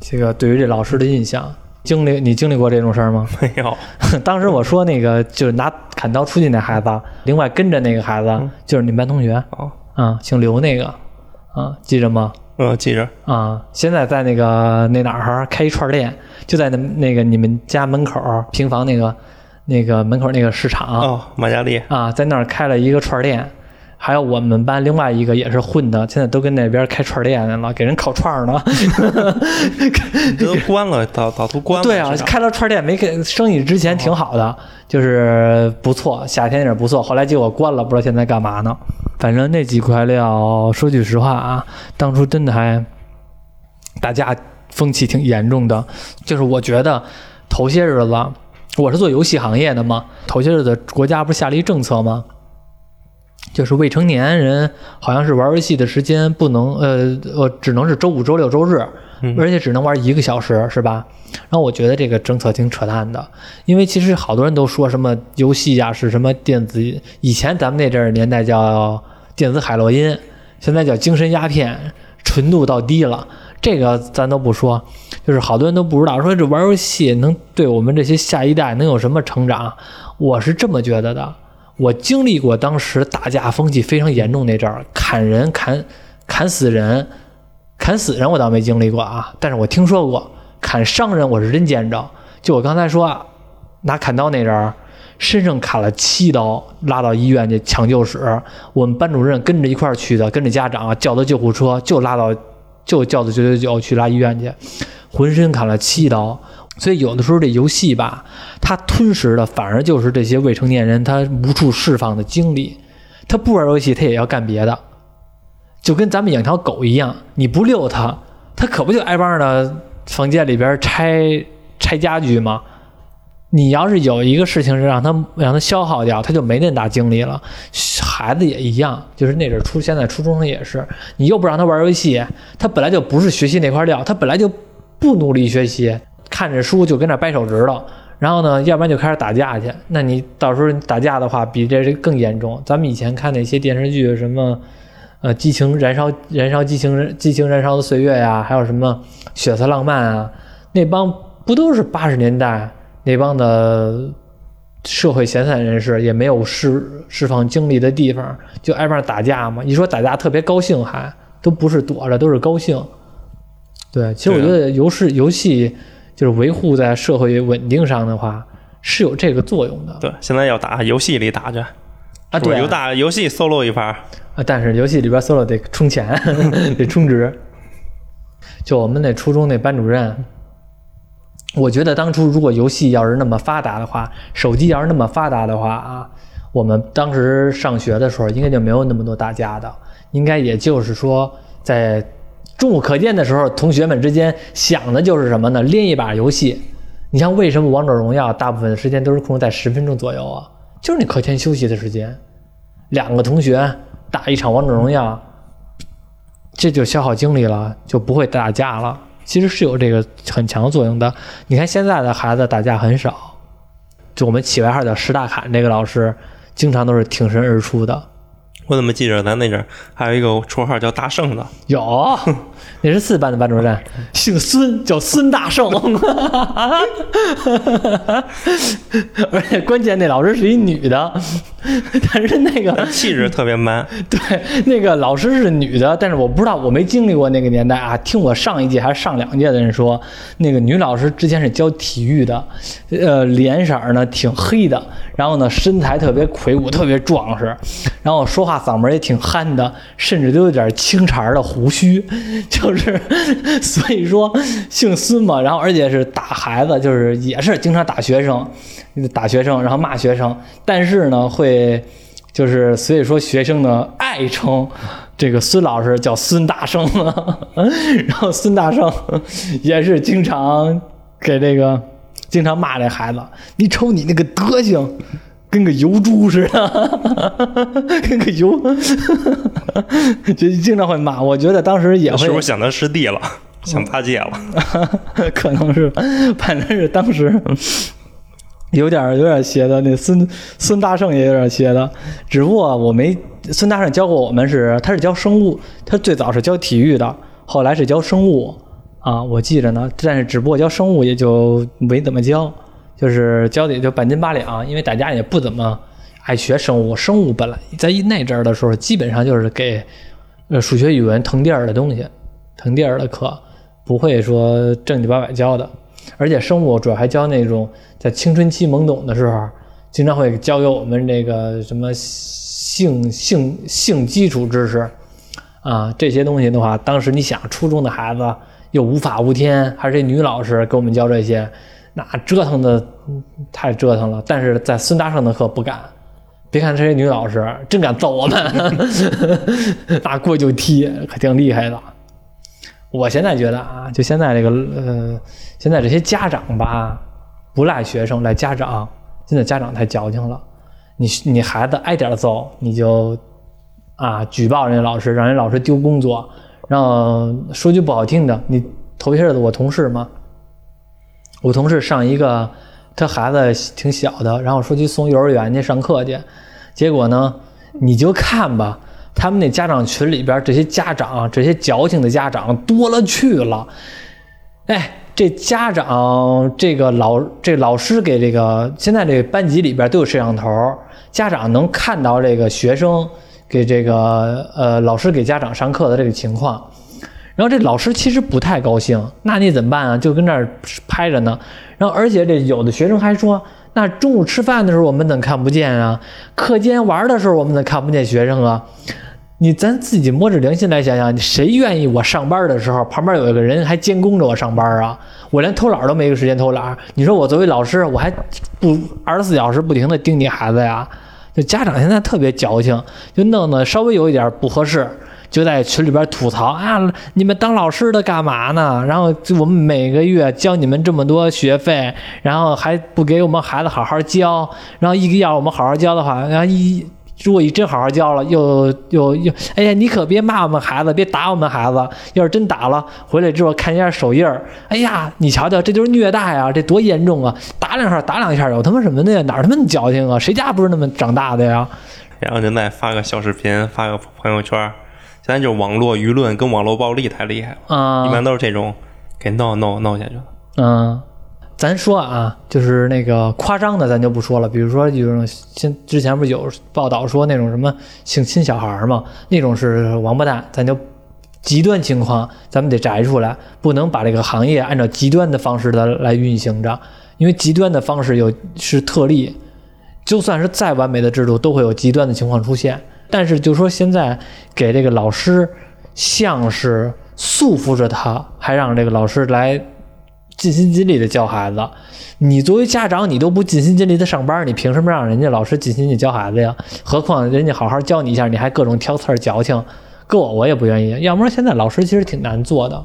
这个对于这老师的印象，经历你经历过这种事儿吗？没有，当时我说那个就是拿砍刀出去那孩子，另外跟着那个孩子就是你们班同学。哦，啊，姓刘那个。啊，记着吗？嗯，记着，啊，现在在那个那哪儿开一串儿店，就在那那个你们家门口平房那个那个门口那个市场。哦，马嘉丽，啊，在那儿开了一个串儿店。还有我们班另外一个也是混的，现在都跟那边开串店去了，给人烤串儿呢。这都关了，早早都关了。对啊开了串店没给生意之前挺好的，就是不错，夏天也不错。后来结果关了，不知道现在干嘛呢。反正那几块料，说句实话啊，当初真的还大家风气挺严重的。就是我觉得头些日子，我是做游戏行业的嘛，头些日子国家不是下了一政策吗？就是未成年人好像是玩游戏的时间不能，呃呃，只能是周五、周六、周日，嗯而且只能玩一个小时，是吧？然后我觉得这个政策挺扯淡的，因为其实好多人都说什么游戏呀、是什么电子，以前咱们那阵儿年代叫电子海洛因，现在叫精神鸦片，纯度到低了。这个咱都不说，就是好多人都不知道，说这玩游戏能对我们这些下一代能有什么成长？我是这么觉得的。我经历过当时打架风气非常严重那阵儿，砍人、砍砍死人、砍死人，我倒没经历过啊，但是我听说过砍伤人，我是真见着。就我刚才说，拿砍刀那人儿，身上砍了七刀，拉到医院去抢救室。我们班主任跟着一块儿去的，跟着家长叫的救护车，就拉到就叫的九九九去拉医院去，浑身砍了七刀。所以有的时候这游戏吧，它吞噬的反而就是这些未成年人他无处释放的精力。他不玩游戏，他也要干别的，就跟咱们养条狗一样，你不遛它，它可不就挨帮的房间里边拆拆家具吗？你要是有一个事情是让他让他消耗掉，他就没那大精力了。孩子也一样，就是那阵儿初现在初中生也是，你又不让他玩游戏，他本来就不是学习那块料，他本来就不努力学习，看着书就跟那掰手指头，然后呢，要不然就开始打架去。那你到时候打架的话，比这更严重。咱们以前看那些电视剧，什么呃激情燃烧、燃烧激情、激情燃烧的岁月呀，还有什么血色浪漫啊，那帮不都是八十年代那帮的社会闲散人士，也没有释释放精力的地方，就挨帮打架嘛。一说打架特别高兴还，都不是躲着，都是高兴。对，其实我觉得游戏游戏就是维护在社会稳定上的话，是有这个作用的对，现在要打游戏里打去啊。对有打游戏 solo 一盘，啊，但是游戏里边 solo 得充钱，得充值。就我们那初中那班主任，我觉得当初如果游戏要是那么发达的话，手机要是那么发达的话啊，我们当时上学的时候应该就没有那么多打架的，应该也就是说在中午课间的时候，同学们之间想的就是什么呢？练一把游戏。你像为什么王者荣耀大部分的时间都是控制在十分钟左右啊？就是你课间休息的时间，两个同学打一场王者荣耀，这就消耗精力了，就不会打架了。其实是有这个很强作用的。你看现在的孩子打架很少，就我们起外号叫石大侃这个老师，经常都是挺身而出的。我怎么记着咱那阵儿还有一个绰号叫大圣的？有，那是四班的班主任，姓孙，叫孙大圣。而且关键那老师是一女的，但是那个气质特别 man，对，那个老师是女的，但是我不知道，我没经历过那个年代啊。听我上一届还是上两届的人说，那个女老师之前是教体育的，呃，脸色呢挺黑的，然后呢身材特别魁梧，特别壮实，然后说话嗓门也挺憨的，甚至都有点清茬的胡须，就是 所以说姓孙嘛，然后而且是打孩子，就是也是经常打学生，打学生，然后骂学生，但是呢会。就是所以说学生呢爱称这个孙老师叫孙大圣，然后孙大圣也是经常给这个经常骂这孩子，你瞅你那个德行，跟个油猪似的，跟个油，就经常会骂。我觉得当时也会，是不是想当师弟了，想八戒了？可能是，反正是当时有点有点邪的。那孙孙大圣也有点邪的，只不过我没孙大圣教过我们是，他是教生物，他最早是教体育的，后来是教生物啊，我记着呢。但是只不过教生物也就没怎么教。就是教的也就半斤八两，因为大家也不怎么爱学生物。生物本来在那阵儿的时候，基本上就是给呃数学、语文腾地儿的东西，腾地儿的课，不会说正经八百教的。而且生物主要还教那种在青春期懵懂的时候，经常会教给我们这个什么性性性基础知识啊这些东西的话，当时你想初中的孩子又无法无天，还是这女老师给我们教这些。那折腾的太折腾了，但是在孙大圣的课不敢。别看这些女老师真敢揍我们，拿过就踢，可挺厉害的。我现在觉得啊，就现在这个呃，现在这些家长吧，不赖学生，赖家长。现在家长太矫情了，你你孩子挨点揍，你就啊举报人家老师，让人老师丢工作。然后说句不好听的，你头些日子我同事嘛。我同事上一个，他孩子挺小的，然后说去送幼儿园去上课去，结果呢，你就看吧，他们那家长群里边这些家长，这些矫情的家长多了去了。哎，这家长这个老这老师给这个现在这个班级里边都有摄像头，家长能看到这个学生给这个呃老师给家长上课的这个情况。然后这老师其实不太高兴，那你怎么办啊？就跟那儿拍着呢。然后而且这有的学生还说，那中午吃饭的时候我们怎看不见啊？课间玩的时候我们怎看不见学生啊？你咱自己摸着良心来想想，谁愿意我上班的时候旁边有一个人还监工着我上班啊？我连偷懒都没个时间偷懒。你说我作为老师，我还不二十四小时不停的盯你孩子呀？就家长现在特别矫情，就弄得稍微有一点不合适。就在群里边吐槽啊！你们当老师的干嘛呢？然后就我们每个月交你们这么多学费，然后还不给我们孩子好好教，然后一要我们好好教的话，然后一如果一真好好教了，又又又，哎呀，你可别骂我们孩子，别打我们孩子。要是真打了，回来之后看一下手印儿，哎呀，你瞧瞧，这就是虐待啊，这多严重啊！打两下，打两下，有他妈什么的？哪他妈矫情啊？谁家不是那么长大的呀？然后就再发个小视频，发个朋友圈。现在就是网络舆论跟网络暴力太厉害了啊！一般都是这种给闹闹闹下去了。嗯，咱说啊，就是那个夸张的，咱就不说了。比如说，有种现之前不是有报道说那种什么性侵小孩嘛，那种是王八蛋。咱就极端情况，咱们得摘出来，不能把这个行业按照极端的方式的来运行着，因为极端的方式有是特例，就算是再完美的制度，都会有极端的情况出现。但是，就说现在给这个老师像是束缚着他，还让这个老师来尽心尽力的教孩子。你作为家长，你都不尽心尽力的上班，你凭什么让人家老师尽心尽教孩子呀？何况人家好好教你一下，你还各种挑刺儿矫情，搁我我也不愿意。要不然现在老师其实挺难做的，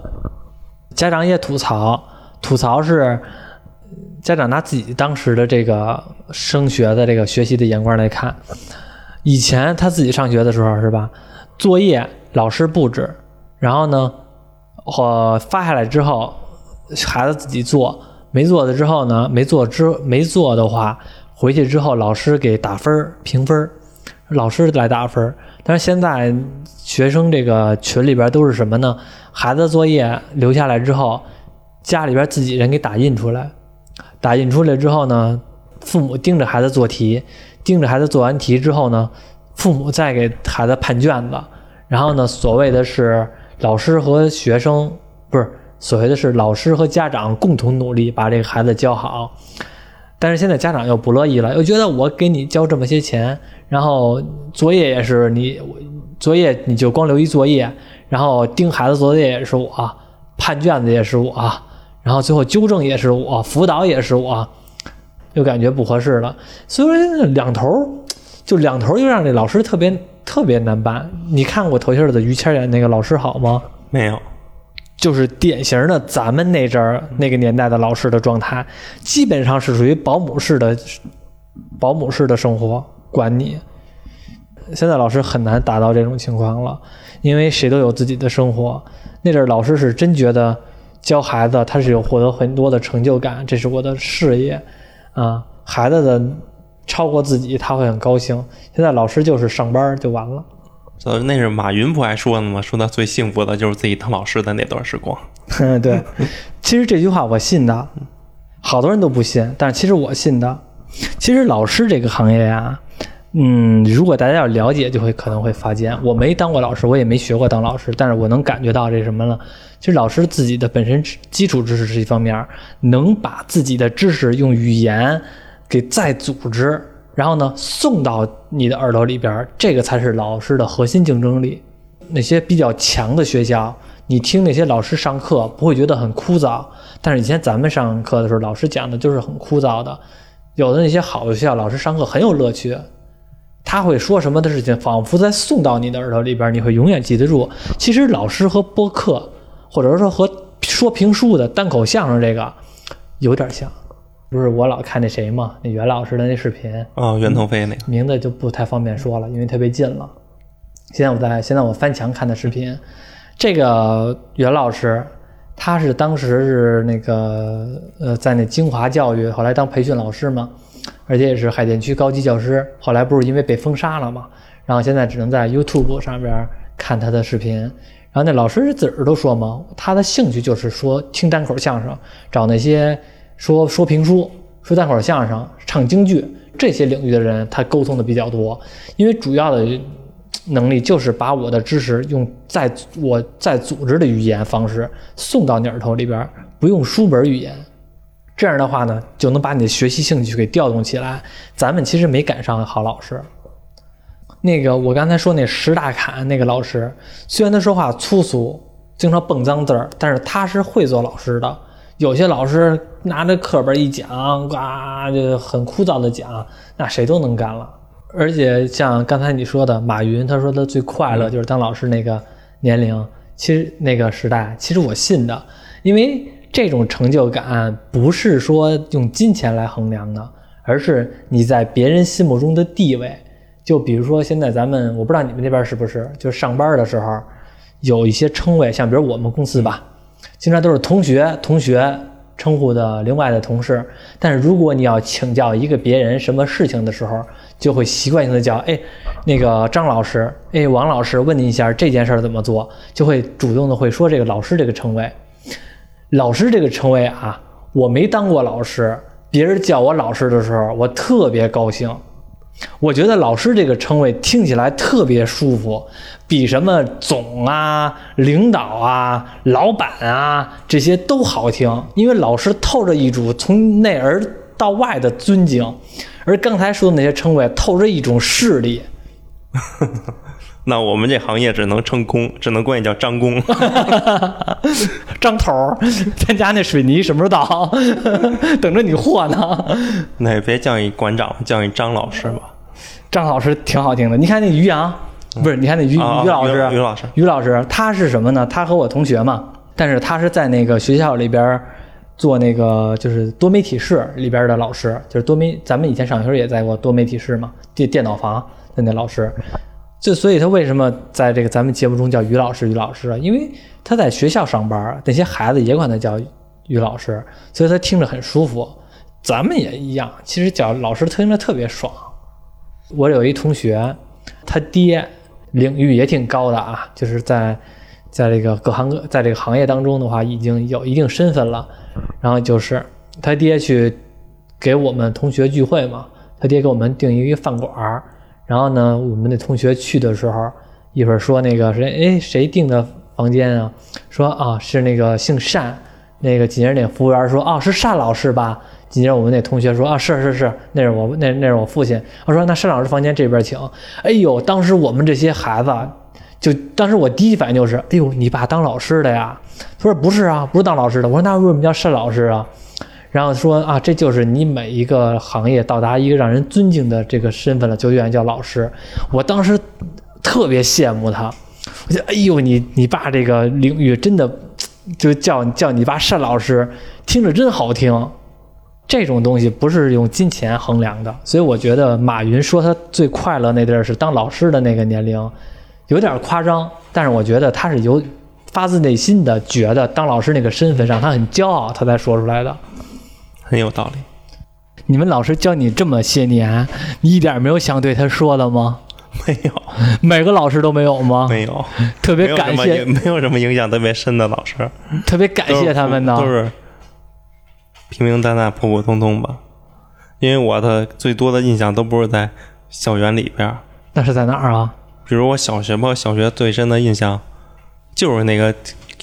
家长也吐槽，吐槽是家长拿自己当时的这个升学的这个学习的眼光来看。以前他自己上学的时候是吧？作业老师布置，然后呢，或发下来之后，孩子自己做，没做的之后呢，没做之没做的话，回去之后老师给打分评分，老师来打分。但是现在学生这个群里边都是什么呢？孩子作业留下来之后，家里边自己人给打印出来，打印出来之后呢，父母盯着孩子做题。盯着孩子做完题之后呢，父母再给孩子判卷子，然后呢，所谓的是老师和学生不是所谓的是老师和家长共同努力把这个孩子教好，但是现在家长又不乐意了，又觉得我给你交这么些钱，然后作业也是你作业你就光留一作业，然后盯孩子作业也是我，判卷子也是我，然后最后纠正也是我，辅导也是我。又感觉不合适了，所以说两头就两头又让这老师特别特别难办。你看过头些儿的于谦演那个老师好吗？没有，就是典型的咱们那阵儿那个年代的老师的状态，基本上是属于保姆式的保姆式的生活管你。现在老师很难达到这种情况了，因为谁都有自己的生活。那阵儿老师是真觉得教孩子他是有获得很多的成就感，这是我的事业啊，孩子的超过自己他会很高兴。现在老师就是上班就完了。呃，那是马云不还说呢吗？说他最幸福的就是自己当老师的那段时光。嗯，对，其实这句话我信的，好多人都不信，但是其实我信的。其实老师这个行业呀，嗯，如果大家要了解，就会可能会发现，我没当过老师，我也没学过当老师，但是我能感觉到这什么了？其实老师自己的本身基础知识是一方面，能把自己的知识用语言给再组织，然后呢送到你的耳朵里边，这个才是老师的核心竞争力。那些比较强的学校，你听那些老师上课不会觉得很枯燥，但是以前咱们上课的时候，老师讲的就是很枯燥的。有的那些好的学校，老师上课很有乐趣，他会说什么的事情，仿佛在送到你的耳朵里边，你会永远记得住。其实老师和播客，或者说和说评书的单口相声这个有点像。不是我老看那谁嘛，那袁老师的那视频，哦、袁腾飞那个，名字就不太方便说了，因为特别近了。现在我在现在我翻墙看的视频，这个袁老师他是当时是那个呃在那清华教育，后来当培训老师嘛，而且也是海淀区高级教师。后来不是因为被封杀了嘛，然后现在只能在 YouTube 上边看他的视频。然后那老师自个儿都说嘛，他的兴趣就是说听单口相声，找那些说说评书、说单口相声、唱京剧这些领域的人，他沟通的比较多，因为主要的能力就是把我的知识用在我在组织的语言方式送到你耳朵里边，不用书本语言。这样的话呢，就能把你的学习兴趣给调动起来。咱们其实没赶上好老师。那个我刚才说那石大侃那个老师，虽然他说话粗俗，经常蹦脏字儿，但是他是会做老师的。有些老师拿着课本一讲，呱就很枯燥的讲，那谁都能干了。而且像刚才你说的马云，他说他最快乐就是当老师那个年龄，其实那个时代，其实我信的，因为这种成就感不是说用金钱来衡量的，而是你在别人心目中的地位。就比如说现在咱们，我不知道你们那边是不是，就上班的时候有一些称谓，像比如我们公司吧，经常都是同学同学称呼的另外的同事，但是如果你要请教一个别人什么事情的时候，就会习惯性的叫哎，那个张老师，哎，王老师，问您一下这件事儿怎么做，就会主动的会说这个老师这个称谓。老师这个称谓啊，我没当过老师，别人叫我老师的时候，我特别高兴。我觉得老师这个称谓听起来特别舒服，比什么总啊、领导啊、老板啊这些都好听，因为老师透着一种从内而到外的尊敬，而刚才说的那些称谓透着一种势力。那我们这行业只能称工，只能管你叫张工。张头儿，咱家那水泥什么时候到？等着你和呢。那也别叫你馆长，叫你张老师吧。张老师挺好听的，你看那于洋，不是？你看那于啊于老师，于于老师于老师，他是什么呢？他和我同学嘛，但是他是在那个学校里边做那个就是多媒体室里边的老师，就是多媒，咱们以前上学时候也在过多媒体室嘛，电电脑房的那老师。就所以他为什么在这个咱们节目中叫于老师？于老师啊，因为他在学校上班，那些孩子也管他叫于老师，所以他听着很舒服。咱们也一样，其实叫老师听着特别爽。我有一同学，他爹领域也挺高的啊，就是在在这个各行各在这个行业当中的话，已经有一定身份了。然后就是他爹去给我们同学聚会嘛，他爹给我们订一个饭馆儿。然后呢，我们那同学去的时候，一会儿说那个谁，哎，谁订的房间啊？说啊，是那个姓单，那个紧接着那服务员说，啊，是单老师吧？紧接着我们那同学说，啊，是是是，那是我那那是我父亲。我说那单老师房间这边请。哎呦，当时我们这些孩子，就当时我第一反应就是，哎呦，你爸当老师的呀？他说不是啊，不是当老师的。我说那为什么叫单老师啊？然后说啊，这就是你每一个行业到达一个让人尊敬的这个身份了，就愿意叫老师。我当时特别羡慕他，我觉得哎呦，你你爸这个领域真的就叫叫你爸单老师，听着真好听。这种东西不是用金钱衡量的，所以我觉得马云说他最快乐那地儿是当老师的那个年龄，有点夸张，但是我觉得他是有发自内心的觉得当老师那个身份上他很骄傲，他才说出来的。很有道理。你们老师教你这么些年，你一点没有想对他说的吗？没有，每个老师都没有吗？没有，特别感谢，影没有什么影响特别深的老师，特别感谢他们呢。都是平平淡淡、普普通通吧。因为我的最多的印象都不是在校园里边儿，那是在哪儿啊？比如我小学吧，小学最深的印象就是那个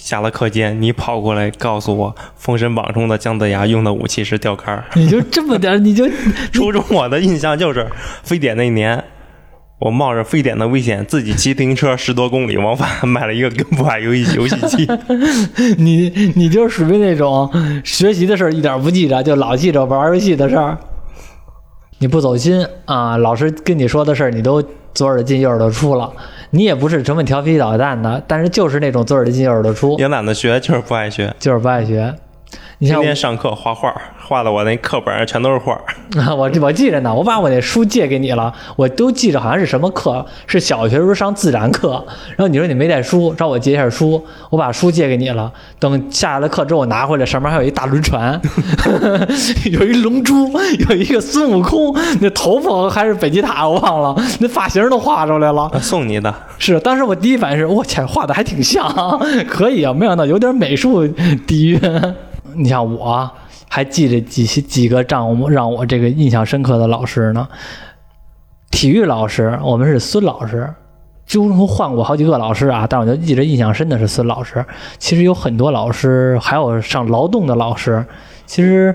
下了课间，你跑过来告诉我《封神榜》中的姜子牙用的武器是钓竿儿。你就这么点儿，你就 初中我的印象就是非典那年，我冒着非典的危险，自己骑自行车十多公里往返买了一个跟不爱游戏游戏机。你你就属于那种学习的事儿一点不记着，就老记着玩儿游戏的事儿。你不走心啊，老师跟你说的事儿，你都左耳朵进右耳朵出了。你也不是什么调皮捣蛋的，但是就是那种左耳朵进右耳朵出，也懒得学，就是不爱学。就是不爱学。你像我天天上课画画，画的我那课本上全都是画。啊，我我记着呢，我把我那书借给你了，我都记着好像是什么课，是小学时候上自然课，然后你说你没带书，找我借一下书，我把书借给你了，等下了课之后我拿回来，上面还有一大轮船，有一龙珠，有一个孙悟空，那头发还是北极塔我忘了，那发型都画出来了。啊送你的，是，当时我第一反应是，我天，画的还挺像，可以啊，没想到有点美术底蕴。你像我还记着几几个让我让我这个印象深刻的老师呢。体育老师，我们是孙老师，中途换过好几个老师啊，但我就记着印象深的是孙老师。其实有很多老师，还有上劳动的老师，其实。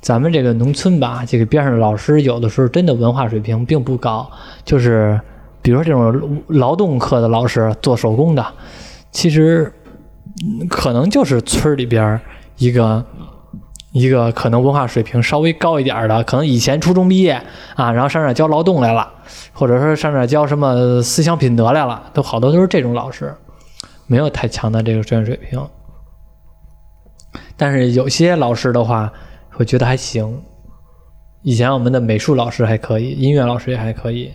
咱们这个农村吧，这个边上的老师有的时候真的文化水平并不高，就是比如说这种劳动课的老师，做手工的，其实可能就是村里边一个一个可能文化水平稍微高一点的，可能以前初中毕业啊，然后上这儿教劳动来了，或者说上这儿教什么思想品德来了，都好多都是这种老师，没有太强的这个专业水平。但是有些老师的话，我觉得还行。以前我们的美术老师还可以，音乐老师也还可以，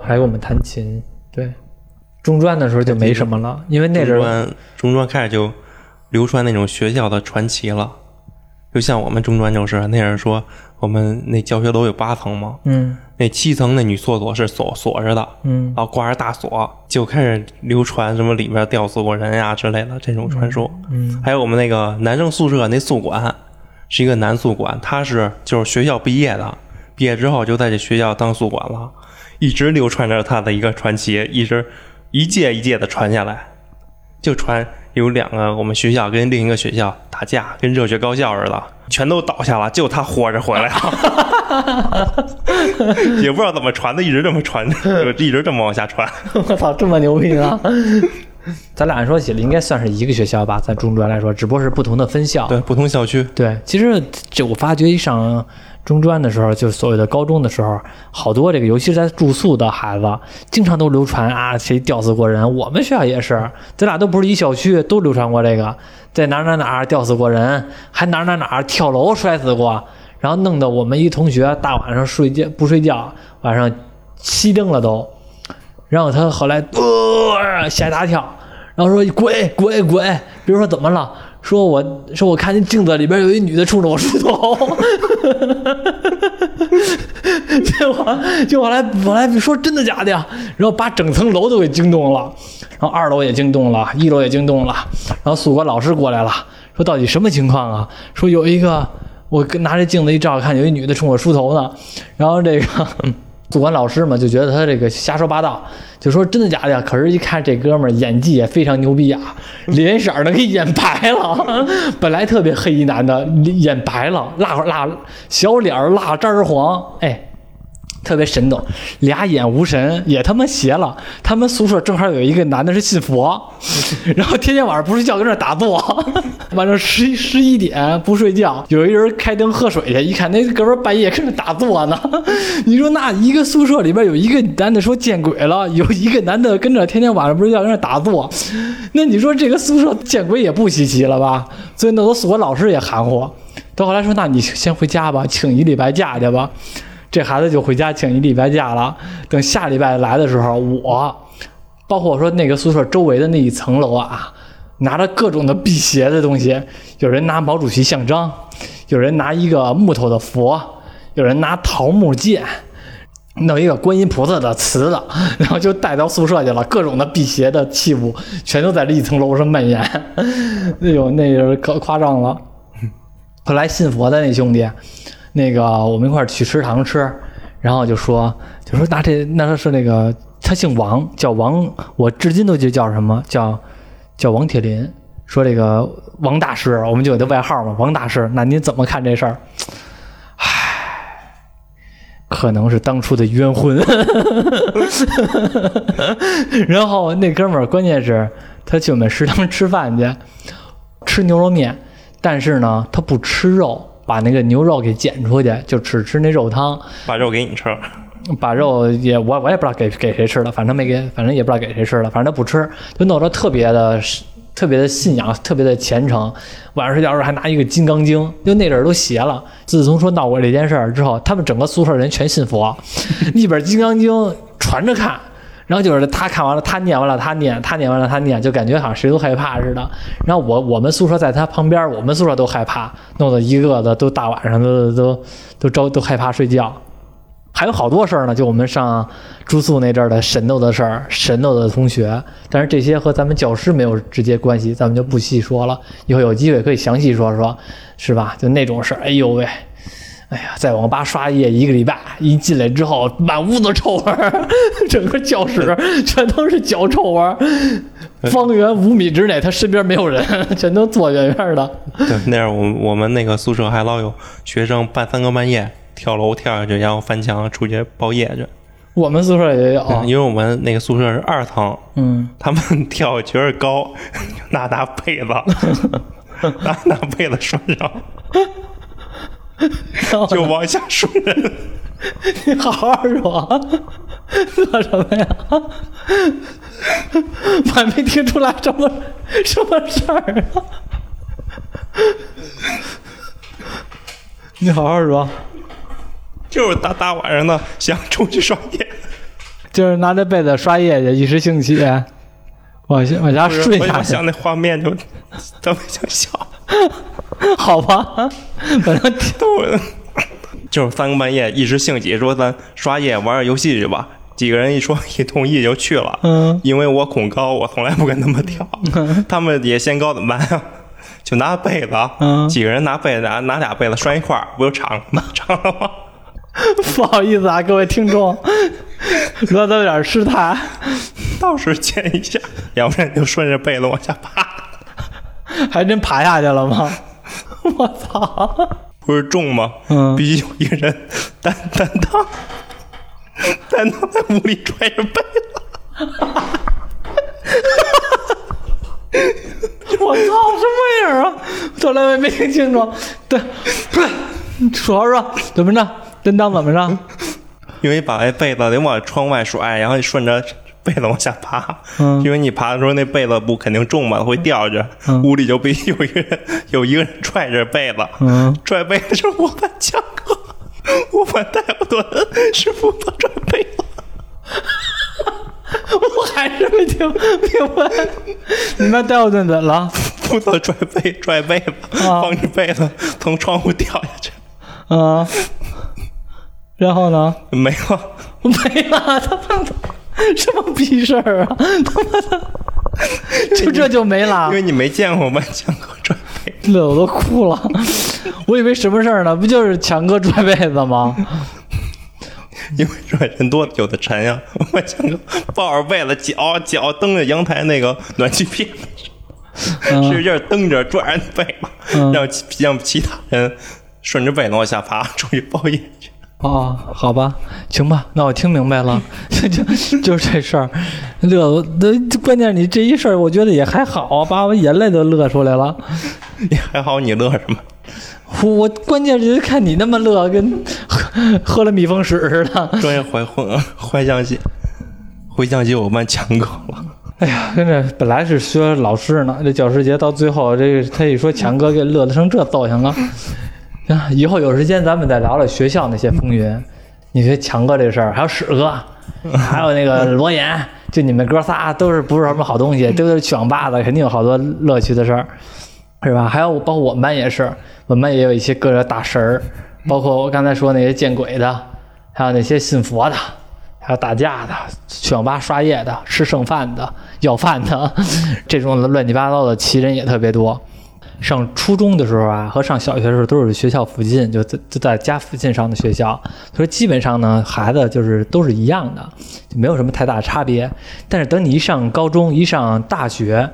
还有我们弹琴。对，中专的时候就没什么了，因为那阵儿中专中专开始就流传那种学校的传奇了。就像我们中专就是那人说，我们那教学楼有八层嘛，嗯。那七层那女厕所是锁锁着的，嗯。然后挂着大锁，就开始流传什么里边吊死过人呀之类的这种传说。嗯还有我们那个男生宿舍那宿管是一个男宿管，他是就是学校毕业的，毕业之后就在这学校当宿管了，一直流传着他的一个传奇，一直一届一届的传下来，就传有两个我们学校跟另一个学校打架，跟热血高校似的，全都倒下了，就他活着回来了，也不知道怎么传的，一直这么传，就一直这么往下传。我操，这么牛逼啊！咱俩按说起来应该算是一个学校吧，在中专来说，只不过是不同的分校。对，不同校区，对，其实这我发觉一上中专的时候，就是所谓的高中的时候，好多这个，尤其是在住宿的孩子，经常都流传啊，谁吊死过人。我们学校也是，咱俩都不是一小区，都流传过这个，在哪哪哪吊死过人，还哪哪哪跳楼摔死过，然后弄得我们一同学大晚上睡觉不睡觉，晚上熄灯了都，然后他后来呃吓一大跳，然后说滚滚滚，比如说怎么了？说我说我看见镜子里边有一女的冲着我梳头，结果结果后来我来说真的假的呀？然后把整层楼都给惊动了，然后二楼也惊动了，一楼也惊动了，然后宿管老师过来了，说到底什么情况啊？说有一个我拿着镜子一照，看有一女的冲我梳头呢，然后这个。宿管老师嘛，就觉得他这个瞎说八道，就说真的假的呀？可是，一看这哥们儿演技也非常牛逼啊，脸色儿都给演白了。本来特别黑一男的，演白了，蜡蜡小脸儿蜡汁儿黄，哎，特别神动。俩眼无神也他妈邪了。他们宿舍正好有一个男的是信佛，然后天天晚上不睡觉跟那打坐，晚上十一十一点不睡觉，有一人开灯喝水去，一看那哥们半夜跟那打坐呢。你说那一个宿舍里边有一个男的说见鬼了，有一个男的跟着天天晚上不睡觉跟那打坐，那你说这个宿舍见鬼也不稀奇了吧？所以那都宿管老师也含糊。到后来说，那你先回家吧，请一礼拜假去吧。这孩子就回家请一礼拜假了。等下礼拜来的时候，我包括说那个宿舍周围的那一层楼啊，拿着各种的辟邪的东西，有人拿毛主席像章，有人拿一个木头的佛，有人拿桃木剑。弄一个观音菩萨的瓷的，然后就带到宿舍去了。各种的辟邪的器物，全都在这一层楼上蔓延。哎呦，那是可夸张了。后来信佛的那兄弟，那个我们一块儿去食堂吃，然后就说就说那这那他是那个他姓王，叫王，我至今都记叫什么叫叫王铁林。说这个王大师，我们就有他外号嘛，王大师。那您怎么看这事儿？可能是当初的冤魂，然后那哥们儿关键是他去我们食堂吃饭去，吃牛肉面，但是呢他不吃肉，把那个牛肉给捡出去，就只吃那肉汤，把肉给你吃，把肉也我我也不知道给给谁吃了，反正没给，反正也不知道给谁吃了，反正他不吃，就弄得特别的。特别的信仰，特别的虔诚。晚上睡觉时候还拿一个《金刚经》，就那阵儿都邪了。自从说闹过这件事儿之后，他们整个宿舍人全信佛，一本《金刚经》传着看。然后就是他看完了，他念完了，他念，他念完了，他念，就感觉好像谁都害怕似的。然后我我们宿舍在他旁边，我们宿舍都害怕，弄得一个个都大晚上都都都招都害怕睡觉。还有好多事儿呢，就我们上住宿那阵儿的神斗的事儿，神斗的同学，但是这些和咱们教师没有直接关系，咱们就不细说了。以后有机会可以详细说说，是吧？就那种事儿，哎呦喂，哎呀，在网吧刷夜一个礼拜，一进来之后满屋子臭味儿，整个教室全都是脚臭味儿，方圆五米之内他身边没有人，全都坐远远的。对，那样我我们那个宿舍还老有学生半三更半夜。跳楼跳下去，然后翻墙出去包夜去。我们宿舍也有，因为我们那个宿舍是二层，嗯，他们跳觉得高，拿拿被子，拿拿被子拴上，就往下顺。你好好说，乐什么呀？我还没听出来什么什么事儿啊！你好好说。就是大大晚上的想出去刷夜，就是拿着被子刷夜去，一时兴起，往往家睡下去。想那画面就特别想笑。好吧，反正 都就是三更半夜一时兴起说咱刷夜玩玩游戏去吧。几个人一说一同意就去了。嗯，因为我恐高，我从来不跟他们跳。他们也嫌高怎么办呀？就拿被子，几个人拿被子拿拿俩被子拴一块儿，不就长吗长了吗？不好意思啊，各位听众，乐子有点失态，到时见一下，要不然就顺着被子往下爬，还真爬下去了吗？我操！不是重吗？嗯，必须有一个人担担当，担当在屋里拽着被子。我操，什么样啊？从来没没听清楚。对，说好说怎么着？担当怎么着？因为把那被子得往窗外甩，然后你顺着被子往下爬。嗯，因为你爬的时候那被子不肯定重嘛，会掉着。屋里就必须有一个人，有一个人拽着被子。嗯，拽被子是我班强哥，我班戴夫顿是负责拽被子。我还是没听明白，你们戴夫顿怎了？负责拽被拽被子，防止被子从窗户掉下去。啊。然后呢？没了，没了！他妈的，什么逼事儿啊！他妈的，就这就没了？因为你没见过万强哥拽被，乐我都哭了。我以为什么事儿呢？不就是强哥拽被子吗？因为拽人多有的沉呀。万强哥抱着被子，脚脚蹬着阳台那个暖气片，使劲蹬着拽着被子，让让其他人顺着被子往下爬，出去包夜去。哦，好吧，行吧，那我听明白了，就就是这事儿，乐，那关键你这一事儿，我觉得也还好，把我眼泪都乐出来了。你还好，你乐什么？我关键是看你那么乐，跟喝 喝了蜜蜂屎似的。专业怀回回想起，回想起我班强哥了。哎呀，跟这本来是学老师呢，这教师节到最后，这个他一说强哥，给乐得成这造型了。啊，以后有时间咱们再聊聊学校那些风云。你学强哥这事儿，还有史哥，还有那个 罗岩，就你们哥仨都是不是什么好东西，都是去网吧的，肯定有好多乐趣的事儿，是吧？还有包括我们班也是，我们班也有一些个人大神儿，包括我刚才说那些见鬼的，还有那些信佛的，还有打架的，去网吧刷夜的，吃剩饭的，要饭的，这种乱七八糟的奇人也特别多。上初中的时候啊，和上小学的时候都是学校附近，就在就在家附近上的学校，所以基本上呢，孩子就是都是一样的，就没有什么太大的差别。但是等你一上高中，一上大学，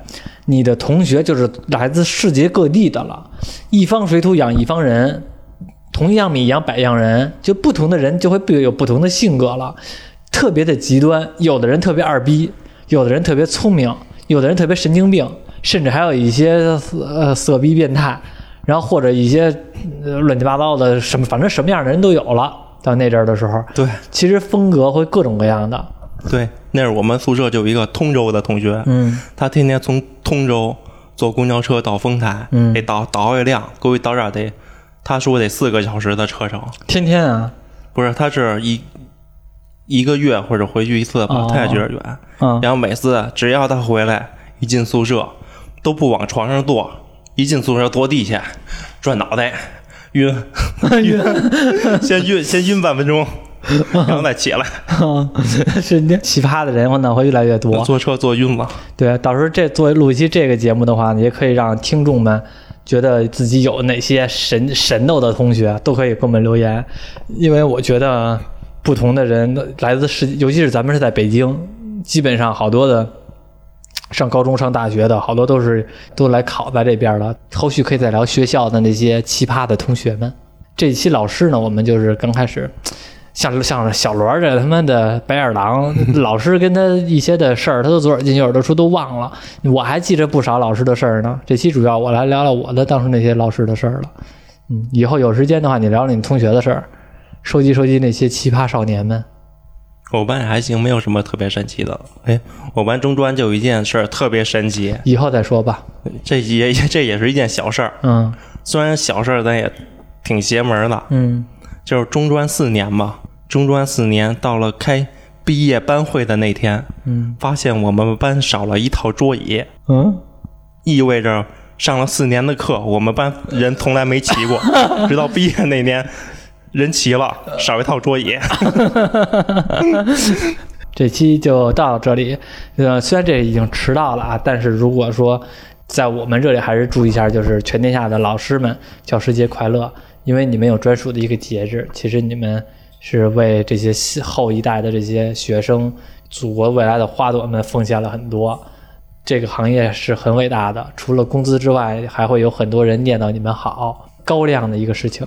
你的同学就是来自世界各地的了，一方水土养一方人，同样米养百样人，就不同的人就会有不同的性格了，特别的极端，有的人特别二逼，有的人特别聪明，有的人特别神经病。甚至还有一些呃色逼变态，然后或者一些呃乱七八糟的什么，反正什么样的人都有了。到那阵儿的时候，对，其实风格会各种各样的。对，那是我们宿舍就有一个通州的同学，嗯。他天天从通州坐公交车到丰台，嗯。得倒倒一辆，估计到这儿得，他说得四个小时的车程，天天啊，不是，他是一一个月或者回去一次吧，哦。他也觉得远。嗯。然后每次只要他回来，一进宿舍都不往床上坐，一进宿舍坐地下，转脑袋，晕，晕，先晕 先晕半分钟，然后再起来，是那奇葩的人，我呢会越来越多。坐车坐晕了。对，到时候这作为录一期这个节目的话，也可以让听众们觉得自己有哪些神神斗的同学，都可以给我们留言，因为我觉得不同的人来自世界，尤其是咱们是在北京，基本上好多的上高中、上大学的好多都是都来考在这边了。后续可以再聊学校的那些奇葩的同学们。这期老师呢，我们就是刚开始。像像小罗这他妈的白眼狼，老师跟他一些的事儿，他都左耳进右耳朵出，都忘了。我还记着不少老师的事儿呢。这期主要我来聊聊我的当时那些老师的事儿了。嗯，以后有时间的话，你聊聊你同学的事儿，收集收集那些奇葩少年们。我班也还行，没有什么特别神奇的。哎，我班中专就有一件事儿特别神奇，以后再说吧。这也 这也是一件小事儿，嗯。虽然小事儿，但也挺邪门的。嗯。就是中专四年吧，中专四年到了开毕业班会的那天，嗯。发现我们班少了一套桌椅，嗯，意味着上了四年的课，我们班人从来没齐过，直到毕业那年，人齐了，少一套桌椅。这期就到这里。呃，虽然这已经迟到了啊，但是如果说在我们这里还是祝一下，就是全天下的老师们教师节快乐，因为你们有专属的一个节日，其实你们是为这些后一代的这些学生、祖国未来的花朵们奉献了很多。这个行业是很伟大的，除了工资之外，还会有很多人念叨你们好，高亮的一个事情。